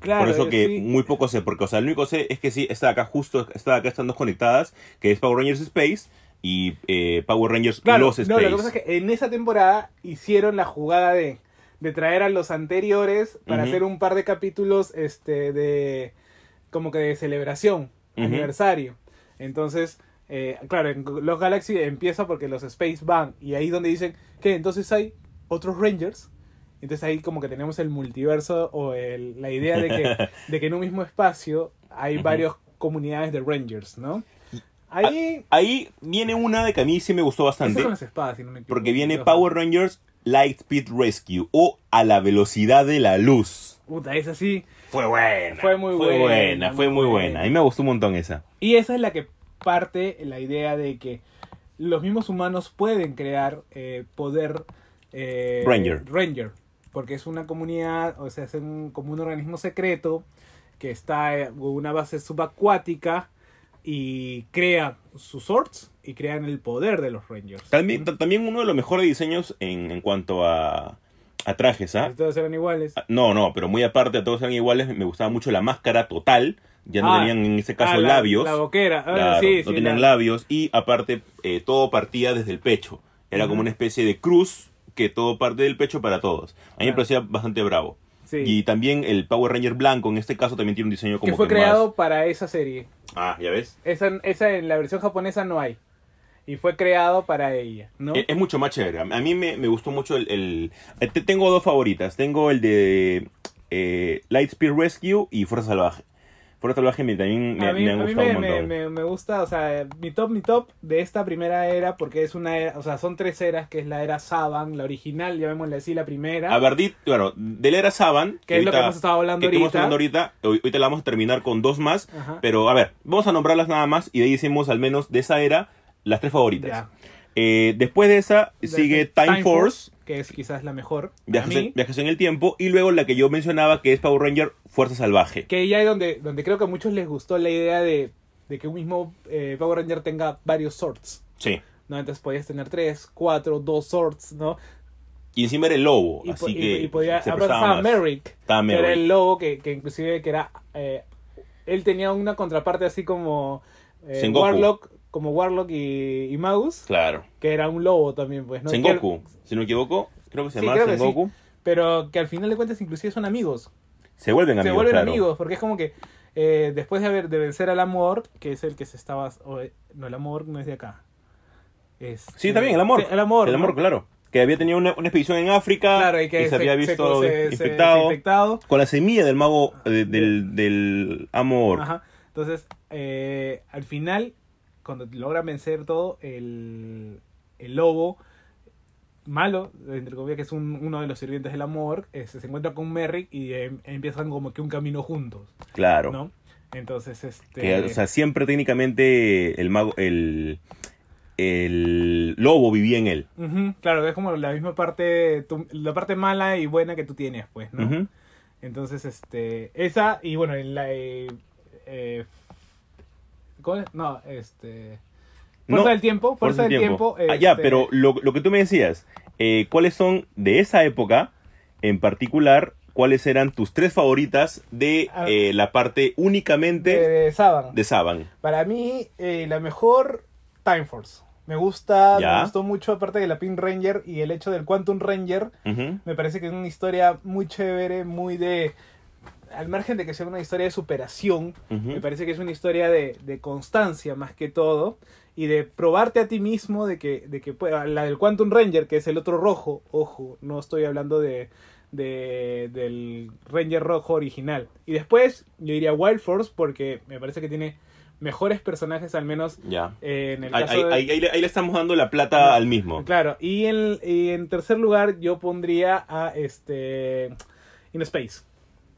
Claro. Por eso que sí. muy poco sé, porque o sea, lo único que sé es que sí, está acá justo, está acá, están dos conectadas, que es Power Rangers Space y eh, Power Rangers Claro, Lost no, Space. lo que pasa es que en esa temporada hicieron la jugada de, de traer a los anteriores para hacer un par de capítulos este de como que de celebración, aniversario. Entonces, eh, claro, en los Galaxy empieza porque los Space van y ahí donde dicen que entonces hay otros Rangers. Entonces ahí como que tenemos el multiverso o el- la idea de que, [LAUGHS] de que en un mismo espacio hay varias comunidades de Rangers, ¿no? Ahí... Ahí viene una de que a mí sí me gustó bastante, con las espadas, si no me equivoco. porque viene Power Rangers Lightspeed Rescue o A la velocidad de la luz. Puta, es así. Fue buena. Fue muy Fue buena, buena, fue muy muy buena. buena. A mí me gustó un montón esa. Y esa es la que parte la idea de que los mismos humanos pueden crear eh, poder eh, Ranger. Ranger. Porque es una comunidad, o sea, es un- como un organismo secreto que está en una base subacuática y crea sus sorts y crean el poder de los Rangers. También, ta- también uno de los mejores diseños en, en cuanto a, a trajes, ¿ah? Todos eran iguales. Ah, No, no, pero muy aparte, a todos eran iguales. Me gustaba mucho la máscara total. Ya no Ah, tenían en ese caso Ah, la- labios. La boquera. Ah, Claro, sí, no sí, tenían la- labios. Y aparte, eh, todo partía desde el pecho. Era como una especie de cruz que todo parte del pecho para todos. A mí me parecía bastante bravo. sí. Y también el Power Ranger blanco, en este caso, también tiene un diseño como que fue que creado para esa serie. Ah, ¿ya ves? Esa, esa en la versión japonesa no hay. Y fue creado para ella, ¿no? Es, es mucho más chévere. A mí me, me gustó mucho el... el- eh, te- Tengo dos favoritas. Tengo el de eh, Lightspeed Rescue y Fuerza Salvaje. Fuerza Salvaje me, también me, a mí, me han a mí gustado me, un montón. me- gusta, o sea, mi top, mi top de esta primera era, porque es una era, o sea, son tres eras, que es la era Saban, la original, llamémosle así, la primera. A ver, di- bueno, de la era Saban... Que es lo que hemos estado hablando que estamos ahorita. hablando ahorita. Hoy- Ahorita la vamos a terminar con dos más. Ajá. Pero a ver, vamos a nombrarlas nada más y de ahí hicimos al menos de esa era las tres favoritas. Ya. Eh, después de esa sigue Time, Force, que es quizás la mejor. viajes en, viajes en el tiempo, y luego la que yo mencionaba que es Power Ranger Fuerza Salvaje. Que ahí hay donde, donde creo que a muchos les gustó la idea de, de que un mismo eh, Power Ranger tenga varios sorts. Sí. ¿no? Entonces podías tener tres, cuatro, dos sorts, ¿no? Y encima era el lobo, Y, así y- que y podía se estaba. Merrick, que era el lobo que, que inclusive que era eh, él tenía una contraparte así como eh. Warlock como Warlock y, y Magus Claro. que era un lobo también pues no Sengoku, Que- si no me equivoco, creo que se Sí, llama Sengoku. pero que al final de cuentas inclusive son amigos Se vuelven amigos. se vuelven claro. amigos porque es como que eh, después de haber de vencer al amor que es el que se estaba eh, no el amor no es de acá es Sí, también, el amor. Sí, el amor El ¿no? amor, claro. que había tenido una, una expedición en África Claro, y que se, había visto se- infectado, se- infectado. con la semilla del mago de- del, del amo orc. Ajá. Entonces, eh, al final, cuando logra vencer todo, el, el lobo malo, entre comillas, que es un- uno de los sirvientes del amor, eh, se encuentra con Merrick y eh, empiezan como que un camino juntos, Claro. ¿no? Entonces, este... Que, o sea, siempre técnicamente el mago, el, el lobo vivía en él. Claro, es como la misma parte, tu- la parte mala y buena que tú tienes, pues, ¿no? Entonces, este, esa y bueno, en la, eh, eh, ¿cómo es? No, este, Fuerza No, del Tiempo, Fuerza, del Tiempo. Ah, ya, este, pero lo, lo que tú me decías, eh, ¿cuáles son de esa época en particular? ¿Cuáles eran tus tres favoritas de Ah. eh, la parte únicamente de, de Saban. de Saban? Para mí, eh, la mejor, Time Force. Me gusta, Ya. me gustó mucho, aparte de la Pink Ranger y el hecho del Quantum Ranger. Me parece que es una historia muy chévere, muy de. Al margen de que sea una historia de superación, me parece que es una historia de, de constancia más que todo y de probarte a ti mismo de que, de que pueda- la del Quantum Ranger, que es el otro rojo, ojo, no estoy hablando de, de- del Ranger rojo original. Y después yo diría Wild Force porque me parece que tiene mejores personajes, al menos Ya. eh, en el Ahí, caso de... ahí- ahí le- ahí le estamos dando la plata al mismo. Claro, y en, y en tercer lugar yo pondría a este In Space.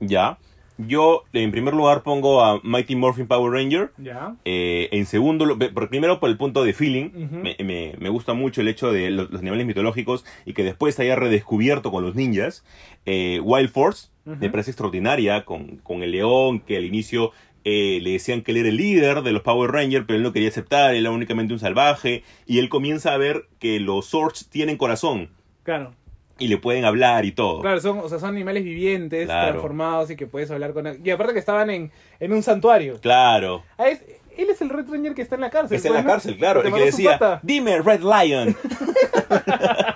Ya. Yo, en primer lugar, pongo a Mighty Morphin Power Ranger. ¿Ya? Eh, en segundo, primero por el punto de feeling, me, me- me gusta mucho el hecho de los, los animales mitológicos y que después se haya redescubierto con los ninjas. Eh, Wild Force Ujú. me parece extraordinaria con, con el león que al inicio eh, le decían que él era el líder de los Power Rangers, pero él no quería aceptar, él era únicamente un salvaje y él comienza a ver que los Swords tienen corazón Claro. Y le pueden hablar y todo. Claro, son, o sea, son animales vivientes, Claro. transformados y que puedes hablar con. Y aparte que estaban en, en un santuario. Claro. Ah, es- él es el Red Ranger que está en la cárcel. Está en la pues, ¿no? cárcel, claro. El que decía, dime Red Lion. [LAUGHS]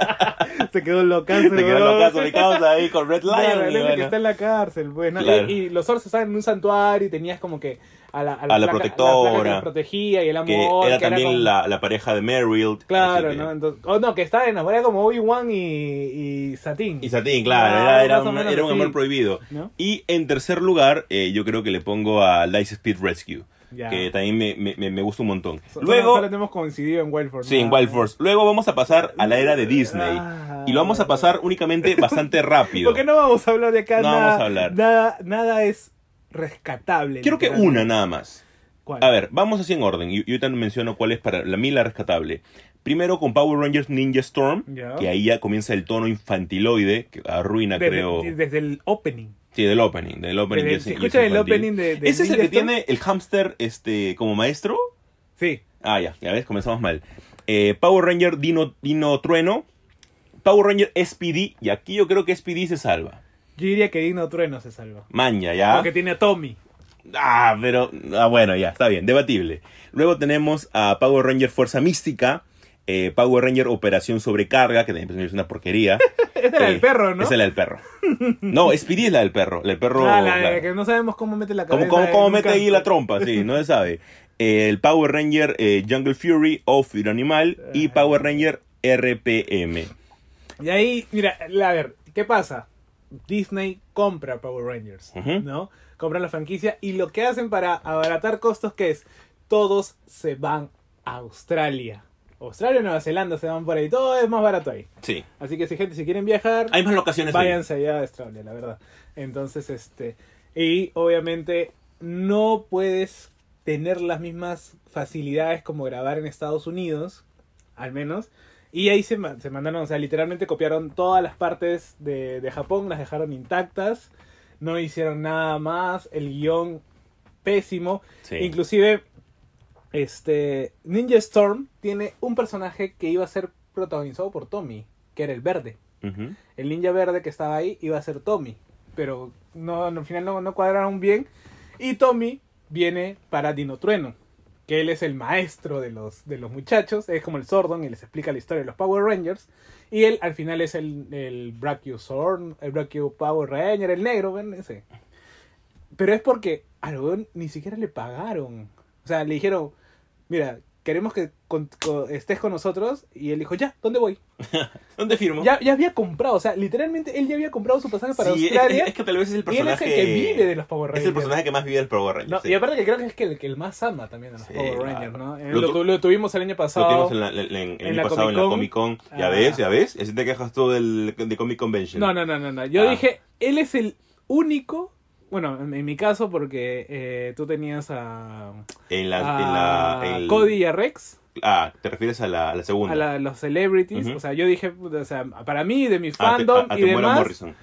Se quedó locazo. Te quedó weón. locazo, mi causa ahí con Red [LAUGHS] Lion. Claro, y bueno. que está en la cárcel, pues, ¿no? Claro. Y, y los Zorros estaban en un santuario y tenías como que a la, A la flaca- protectora. flaca que los protegía y el amor. que era que también como- la, la pareja de Meryl. Claro, que- ¿no? Entonces, oh, no, que estaba enamorada como Obi-Wan y, y Satín. Y Satín, claro, Ah, era, era, más o un- menos era un amor prohibido. ¿no? Y en tercer lugar, eh, yo creo que le pongo a Light Speed Rescue, Que también me, me- me- gusta un montón. So- Luego, Solo hemos coincidido en Wild Force. sí, en Wild. Force. Luego vamos a pasar a la era de Disney. Ah. Y lo vamos a pasar únicamente bastante [LAUGHS] rápido. Porque no vamos a hablar de acá No nada, vamos a hablar. Nada, nada es rescatable. Quiero que una nada más. ¿Cuál? A ver, vamos así en orden. Y y ahorita menciono cuál es para la mí la rescatable. Primero con Power Rangers Ninja Storm, Ya. que ahí ya comienza el tono infantiloide, que arruina, desde, creo. desde el opening. Sí, del opening. Del opening Desde- y es- si y es escuchan el opening de, de ¿Ese es el que tiene el hámster este, como maestro? Sí. Ah, ya, ya ves, comenzamos mal. Eh, Power Ranger Dino, Dino Trueno. Power Ranger SPD. Y aquí yo creo que SPD se salva. Yo diría que Dino Trueno se salva. Maña, ya. Porque tiene a Tommy. Ah, pero. Ah, bueno, ya, está bien, debatible. Luego tenemos a Power Ranger Fuerza Mística. Eh, Power Ranger Operación Sobrecarga, que también es una porquería. [LAUGHS] Esa era Eh, el perro, ¿no? Es la del perro. No, SPD es la del perro. El perro. Ah, la claro. que no sabemos cómo mete la ¿Cómo, cabeza. cómo, cómo un mete ahí la trompa? Sí, no se sabe. Eh, [LAUGHS] el Power Ranger eh, Jungle Fury o Fury Animal y Power Ranger RPM. Y ahí, mira, a ver, ¿qué pasa? Disney compra Power Rangers. ¿no? Compra la franquicia y lo que hacen para abaratar costos, ¿qué es? Todos se van a Australia. Australia o Nueva Zelanda se van por ahí. Todo es más barato ahí. Sí. Así que si gente, si quieren viajar, Hay más locaciones ahí. váyanse allá a Australia, la verdad. Entonces, este... Y obviamente no puedes tener las mismas facilidades como grabar en Estados Unidos, al menos. Y ahí se, se mandaron, o sea, literalmente copiaron todas las partes de, de Japón, las dejaron intactas, no hicieron nada más, el guion pésimo. Sí. Inclusive, este, Ninja Storm tiene un personaje que iba a ser protagonizado por Tommy, que era el verde. El ninja verde que estaba ahí iba a ser Tommy, pero no, al final no, no cuadraron bien. Y Tommy viene para Dino Trueno, que él es el maestro de los, de los muchachos, es como el Sordon y les explica la historia de los Power Rangers. Y él al final es el, el Brachiosaurus, el Brachio Power Ranger, el negro, ¿ven? Ese. Pero es porque a weón ni siquiera le pagaron. O sea, le dijeron, mira, queremos que con- estés con nosotros. Y él dijo, ya, ¿dónde voy? [LAUGHS] ¿Dónde firmo? Ya, ya había comprado, o sea, literalmente él ya había comprado su pasaje para Sí, es- Australia. es, es que tal vez es el y él es personaje. el que vive de los Power Es Rangers. el personaje que más vive del Power Rangers. No, sí. Y aparte que creo que es que el que el más ama también a los Sí, Power claro. Rangers, ¿no? Eh, Lo Lo, tu- tu- lo tuvimos el año Lo pasado. tuvimos en, la, en- en- el año pasado en la Comic Comic Con. Ya Ah. ves, ya ves. Así te quejas tú del, de Comic Convention. No, no, no, no, no. Yo Ah. dije, él es el único. Bueno, en, en mi caso, porque eh, tú tenías a, En la. a en la en- Cody y a Rex, Ah, te refieres a la, a la segunda. a la- los celebrities. O sea, yo dije, o sea, para mí, de mi a, te- fandom a- a y demás, Morrison.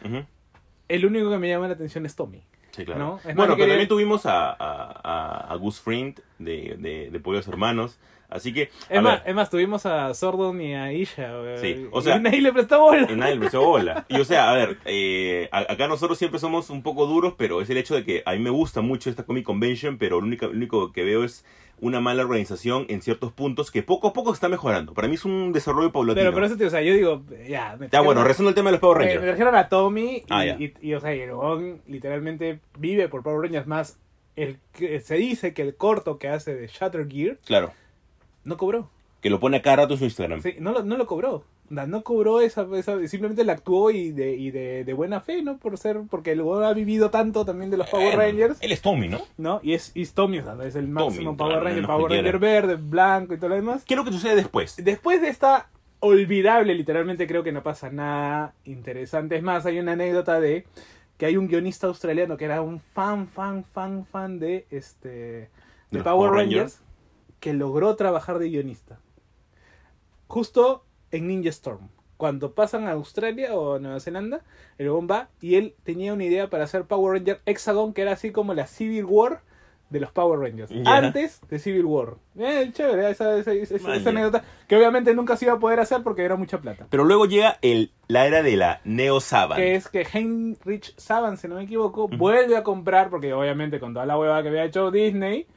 El único que me llama la atención es Tommy. Sí, claro. ¿No? Es más, bueno, pero quería- también tuvimos a, a, Gus Fring de, de, de Pollos Hermanos. Así que. Es más, es más, tuvimos a Sordon y a Isha. Sí, o sea- y nadie le prestó bola. En nadie le prestó bola. Y o sea, a ver, eh, acá nosotros siempre somos un poco duros, pero es el hecho de que a mí me gusta mucho esta Comic Convention, pero lo único, lo único que veo es una mala organización en ciertos puntos que poco a poco está mejorando. Para mí es un desarrollo paulatino. Pero por eso, tío, o sea, yo digo, ya. me ya, bueno, regresando al tema de los Power me, me Rangers. trajeron a Tommy y, Ah, y, y, o sea, y el literalmente vive por Power Rangers más. El, que- se dice que el corto que hace de Shatter Gear Claro, no cobró. que lo pone a cada rato en su Instagram. Sí, no, lo, no lo cobró. O sea, No cobró esa, esa simplemente la actuó y de, y de, de buena fe, ¿no? Por ser, porque el ha vivido tanto también de los Power Rangers, Él es Tommy, ¿no? ¿no? Y es, es Tommy, o sea, es el máximo Tommy, Power Ranger, no Power. Ranger verde, blanco y todo lo demás. ¿Qué es lo que sucede después? Después de esta olvidable, literalmente creo que no pasa nada interesante. Es más, hay una anécdota de que hay un guionista australiano que era un fan, fan, fan, fan de este de, Power, Power Rangers, Rangers. Que logró trabajar de guionista. Justo en Ninja Storm. Cuando pasan a Australia o Nueva Zelanda, el va y él tenía una idea para hacer Power Ranger Hexagon, que era así como la Civil War de los Power Rangers. Antes de Civil War. Eh, chévere, esa, esa- esa- esa Vaya. anécdota que obviamente nunca se iba a poder hacer porque era mucha plata. Pero luego llega el, la era de la Neo Saban. Que es que Heinrich Saban, si no me equivoco, vuelve a comprar, porque obviamente con toda la hueva que había hecho Disney,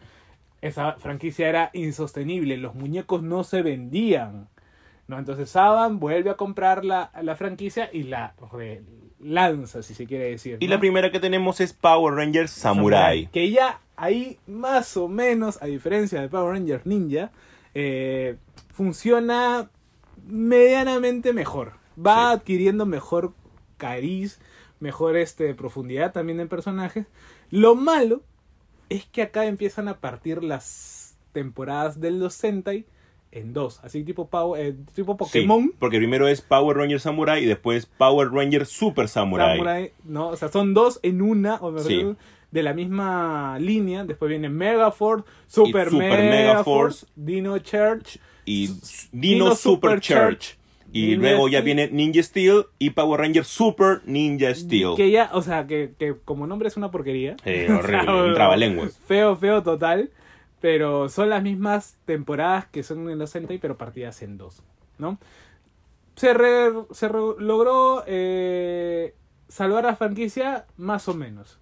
esa franquicia era insostenible, los muñecos no se vendían. ¿no? Entonces Saban vuelve a comprar la, la franquicia y la lanza, si se quiere decir. Y la primera que tenemos es Power Rangers Samurai. Que ya ahí, más o menos, a diferencia de Power Rangers Ninja, eh, funciona medianamente mejor. Va Sí. adquiriendo mejor cariz, mejor este, profundidad también en personajes. Lo malo es que acá empiezan a partir las temporadas de los Sentai en dos, así tipo, Power, eh, tipo Pokémon. Sí, porque primero es Power Ranger Samurai y después Power Ranger Super Samurai. Samurai, ¿no? O sea, son dos en una, o mejor Sí. de la misma línea. Después viene Megaforce, Super, Super Megaforce, Dino Church. Y Dino, Dino Super, Super Church. Church. Y Ninja luego ya viene Ninja Steel y Power Ranger Super Ninja Steel. Que ya, o sea, que, que como nombre es una porquería. Eh, horrible, [LAUGHS] O sea, un trabalenguas. Feo, feo total. Pero son las mismas temporadas que son en los Sentai, pero partidas en dos, ¿no? Se, re- se re- logró eh, salvar la franquicia más o menos.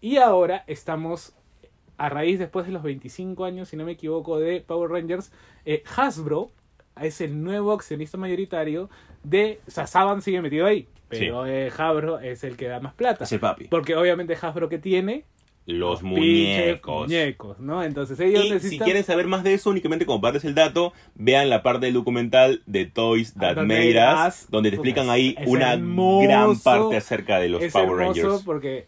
Y ahora estamos, a raíz después de los 25 años, si no me equivoco, de Power Rangers, eh, Hasbro es el nuevo accionista mayoritario de... O sea, Saban sigue metido ahí, pero eh, Hasbro es el que da más plata. Es el papi. Porque obviamente Hasbro que tiene Los muñecos. muñecos, ¿no? Entonces ellos Y si quieren saber más de eso, únicamente como parte el dato, vean la parte del documental de Toys That Donde Made Us, donde te explican ahí una hermoso, gran parte acerca de los es Power Rangers. porque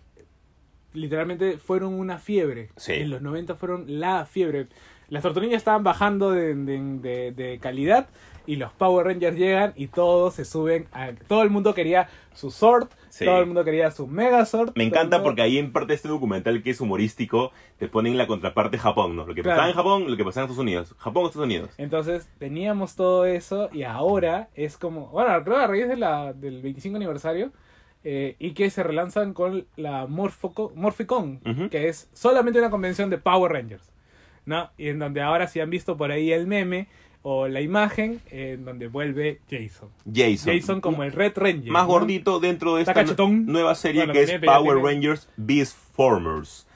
literalmente fueron una fiebre. Sí. En los 90 fueron la fiebre. Las tortugas estaban bajando de, de- de- de calidad y los Power Rangers llegan y todos se suben. A, todo el mundo quería su Sword, Sí. todo el mundo quería su Mega Sword. Me encanta mundo- porque ahí en parte de este documental que es humorístico, te ponen la contraparte Japón, ¿no? Lo que Claro. pasaba en Japón, lo que pasaba en Estados Unidos. Japón, Estados Unidos. Entonces teníamos todo eso y ahora es como, bueno, creo que a raíz de la, del 25 aniversario eh, y que se relanzan con la Morphoco- Morphicon, que es solamente una convención de Power Rangers, ¿no? Y en donde ahora si han visto por ahí el meme o la imagen en donde vuelve Jason. Jason. Jason como el Red Ranger. más ¿no? gordito dentro de esta nueva serie Bueno, que es Power tiene- Rangers Beast Formers.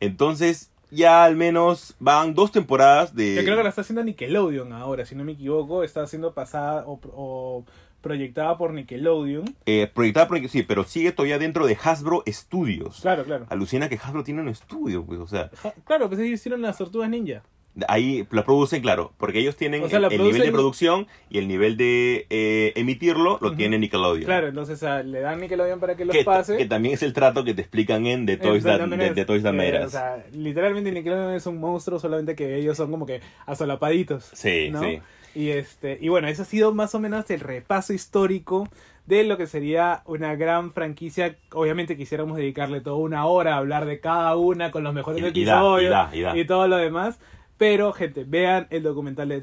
Entonces, ya al menos van dos temporadas de... Que creo que la está haciendo Nickelodeon ahora, si no me equivoco, está siendo pasada o, o proyectada por Nickelodeon. eh, proyectada por... Sí, pero sigue todavía dentro de Hasbro Studios. Claro, claro. Alucina que Hasbro tiene un estudio, pues, o sea... Ja- Claro, pues ellos hicieron las tortugas ninja. Ahí la producen, claro, porque ellos tienen O sea, el, nivel de producción y el nivel de eh, emitirlo lo tiene Nickelodeon. Claro, entonces ah, le dan Nickelodeon para que los que, pase. que también es el trato que te explican en The Toys That, de, Toys That eh, O sea, literalmente Nickelodeon es un monstruo, solamente que ellos son como que asolapaditos. Sí, ¿no? sí. Y, este, y bueno, eso ha sido más o menos el repaso histórico de lo que sería una gran franquicia. Obviamente quisiéramos dedicarle toda una hora a hablar de cada una con los mejores Y- y da, episodios y da, y da. todo lo demás. Pero, gente, vean el documental de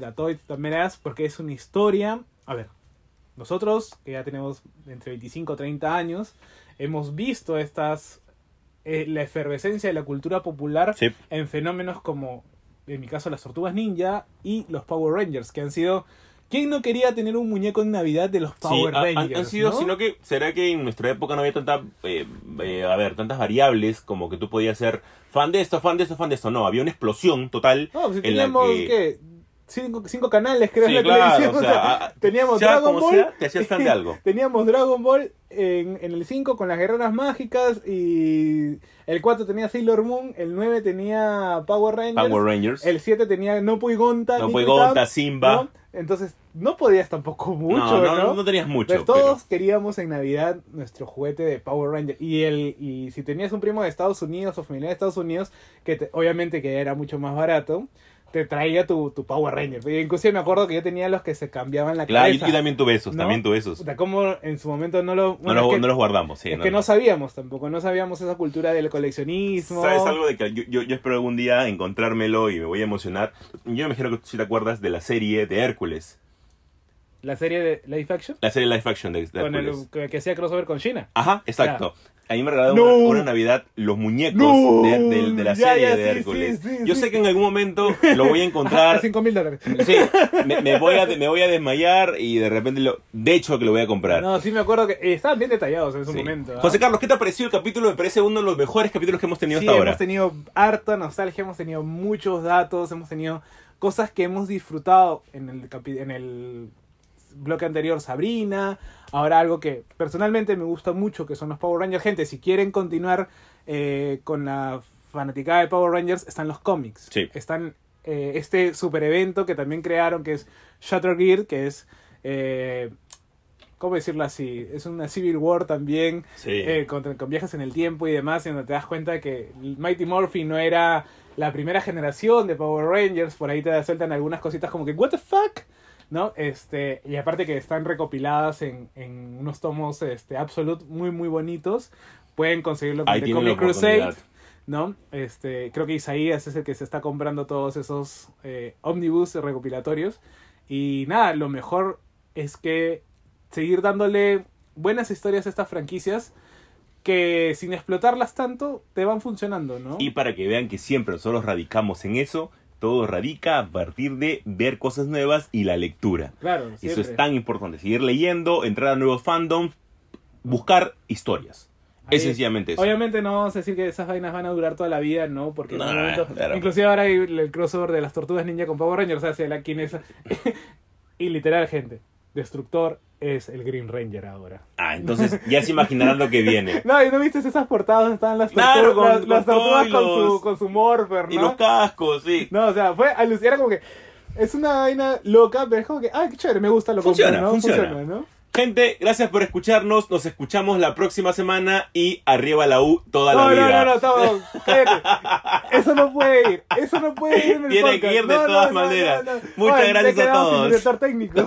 Made Us porque es una historia. A ver, nosotros, que ya tenemos entre 25 y 30 años, hemos visto estas. eh, la efervescencia de la cultura popular Sí. en fenómenos como, en mi caso, las Tortugas Ninja y los Power Rangers, que han sido... ¿Quién no quería tener un muñeco en Navidad de los Power ha- han- Rangers? han, sido, ¿no? sino que será que en nuestra época no había tanta, eh, eh, a ver, tantas variables como que tú podías ser fan de esto, fan de esto, fan de esto. No, había una explosión total. No, pues si en la teníamos, que- ¿qué? Cinco, cinco canales, creo, Sí, en la claro, televisión. o [LAUGHS] sea, a- teníamos sea Dragon Ball. sea, te hacías fan de algo. [LAUGHS] teníamos Dragon Ball en, en el 5 con las guerreras mágicas y el 4 tenía Sailor Moon, el 9 tenía Power Rangers, Power Rangers. el 7 tenía Nopu y Gonta, No Nico fue y Gonta, Simba. ¿no? Entonces, no podías tampoco mucho, no, ¿no? no, no, tenías mucho. Pues todos queríamos en Navidad nuestro juguete de Power Ranger. Y el y si tenías un primo de Estados Unidos o familiar de Estados Unidos, que te- obviamente que era mucho más barato, te traía tu, tu Power Ranger. Inclusive me acuerdo que yo tenía los que se cambiaban la Claro, cabeza. yo también tuve esos, ¿no? también tuve esos. Puta, como en su momento no lo... No, bueno, los, que, no los guardamos, sí. es no, que no sabíamos tampoco, no sabíamos esa cultura del coleccionismo. ¿Sabes algo de que yo, yo, yo espero algún día encontrármelo y me voy a emocionar? Yo me imagino que tú sí te acuerdas de la serie de Hércules. La serie de Life Action. La serie live action de, de Con Hércules. el, que, que hacía crossover con China. Ajá, exacto. A mí me regalaron No. una, una Navidad los muñecos No. de, de- de la Ya, serie ya, de sí, Hércules. sí, sí, Yo sé que en algún momento lo voy a [LAUGHS] A encontrar. 5 mil dólares. Sí, me, me voy a, [LAUGHS] me voy a desmayar y de repente lo. De hecho, que lo voy a comprar. No, sí me acuerdo que estaban bien detallados en su momento. ¿ah? José Carlos, ¿qué te ha parecido el capítulo? Me parece uno de los mejores capítulos que hemos tenido Sí, hasta ahora. hemos tenido harta nostalgia, hemos tenido muchos datos, hemos tenido cosas que hemos disfrutado en el, en el bloque anterior, Sabrina. Ahora algo que personalmente me gusta mucho, que son los Power Rangers. Gente, si quieren continuar eh, con la fanaticada de Power Rangers, están los cómics. Sí. Están eh, este super evento que también crearon, que es Shutter Gear, que es... eh, ¿Cómo decirlo así? Es una Civil War también Sí. eh, con, con viajes en el tiempo y demás, y donde te das cuenta que Mighty Morphy no era la primera generación de Power Rangers, por ahí te sueltan algunas cositas como que, ¿What the fuck? ¿No? Este, y aparte que están recopiladas en, en unos tomos este, Absolute muy, muy bonitos. Pueden conseguirlo con The Comic Crusade. ¿no? Este, creo que Isaías es el que se está comprando todos esos eh, omnibus recopilatorios. Y nada, lo mejor es que seguir dándole buenas historias a estas franquicias que sin explotarlas tanto te van funcionando, ¿no? Y para que vean que siempre nosotros radicamos en eso, todo radica a partir de ver cosas nuevas y la lectura. claro, Eso siempre. es tan importante. Seguir leyendo, entrar a nuevos fandoms, buscar historias. Ahí- es sencillamente eso. Obviamente no vamos a decir que esas vainas van a durar toda la vida, ¿no? Porque en No, algún momento- claro. inclusive ahora hay el crossover de las tortugas ninja con Power Rangers, o sea, la, quien es... [LAUGHS] y literal, gente, Destructor es el Green Ranger ahora. Ah, entonces ya se imaginarán lo que viene. [LAUGHS] No, y no viste esas portadas, estaban las Claro, tortugas, con- las, las tortugas su, con su morfer, ¿no? Y los cascos, sí. No, o sea, fue alucinante, como que es una vaina loca, pero es como que, ay, qué chévere, me gusta lo que Funciona, ¿no? funciona. ¿no? Gente, gracias por escucharnos. Nos escuchamos la próxima semana y arriba la U toda No, la no, vida. no, no, estamos, cállate. [LAUGHS] Eso no puede ir, eso no puede ir en el Tiene podcast. que ir de No, no, todas no, maneras. no, no. Muchas Oye, gracias a quedado sin todos. director técnico. [LAUGHS]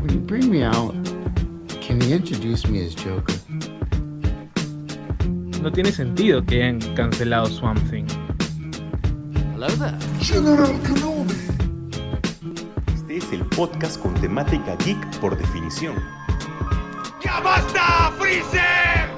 When you bring me out, can you introduce me as Joker? No tiene sentido que hayan cancelado Swamp Thing. Hello there. General Kenobi! Este es el podcast con temática geek por definición. ¡Ya basta, Freezer!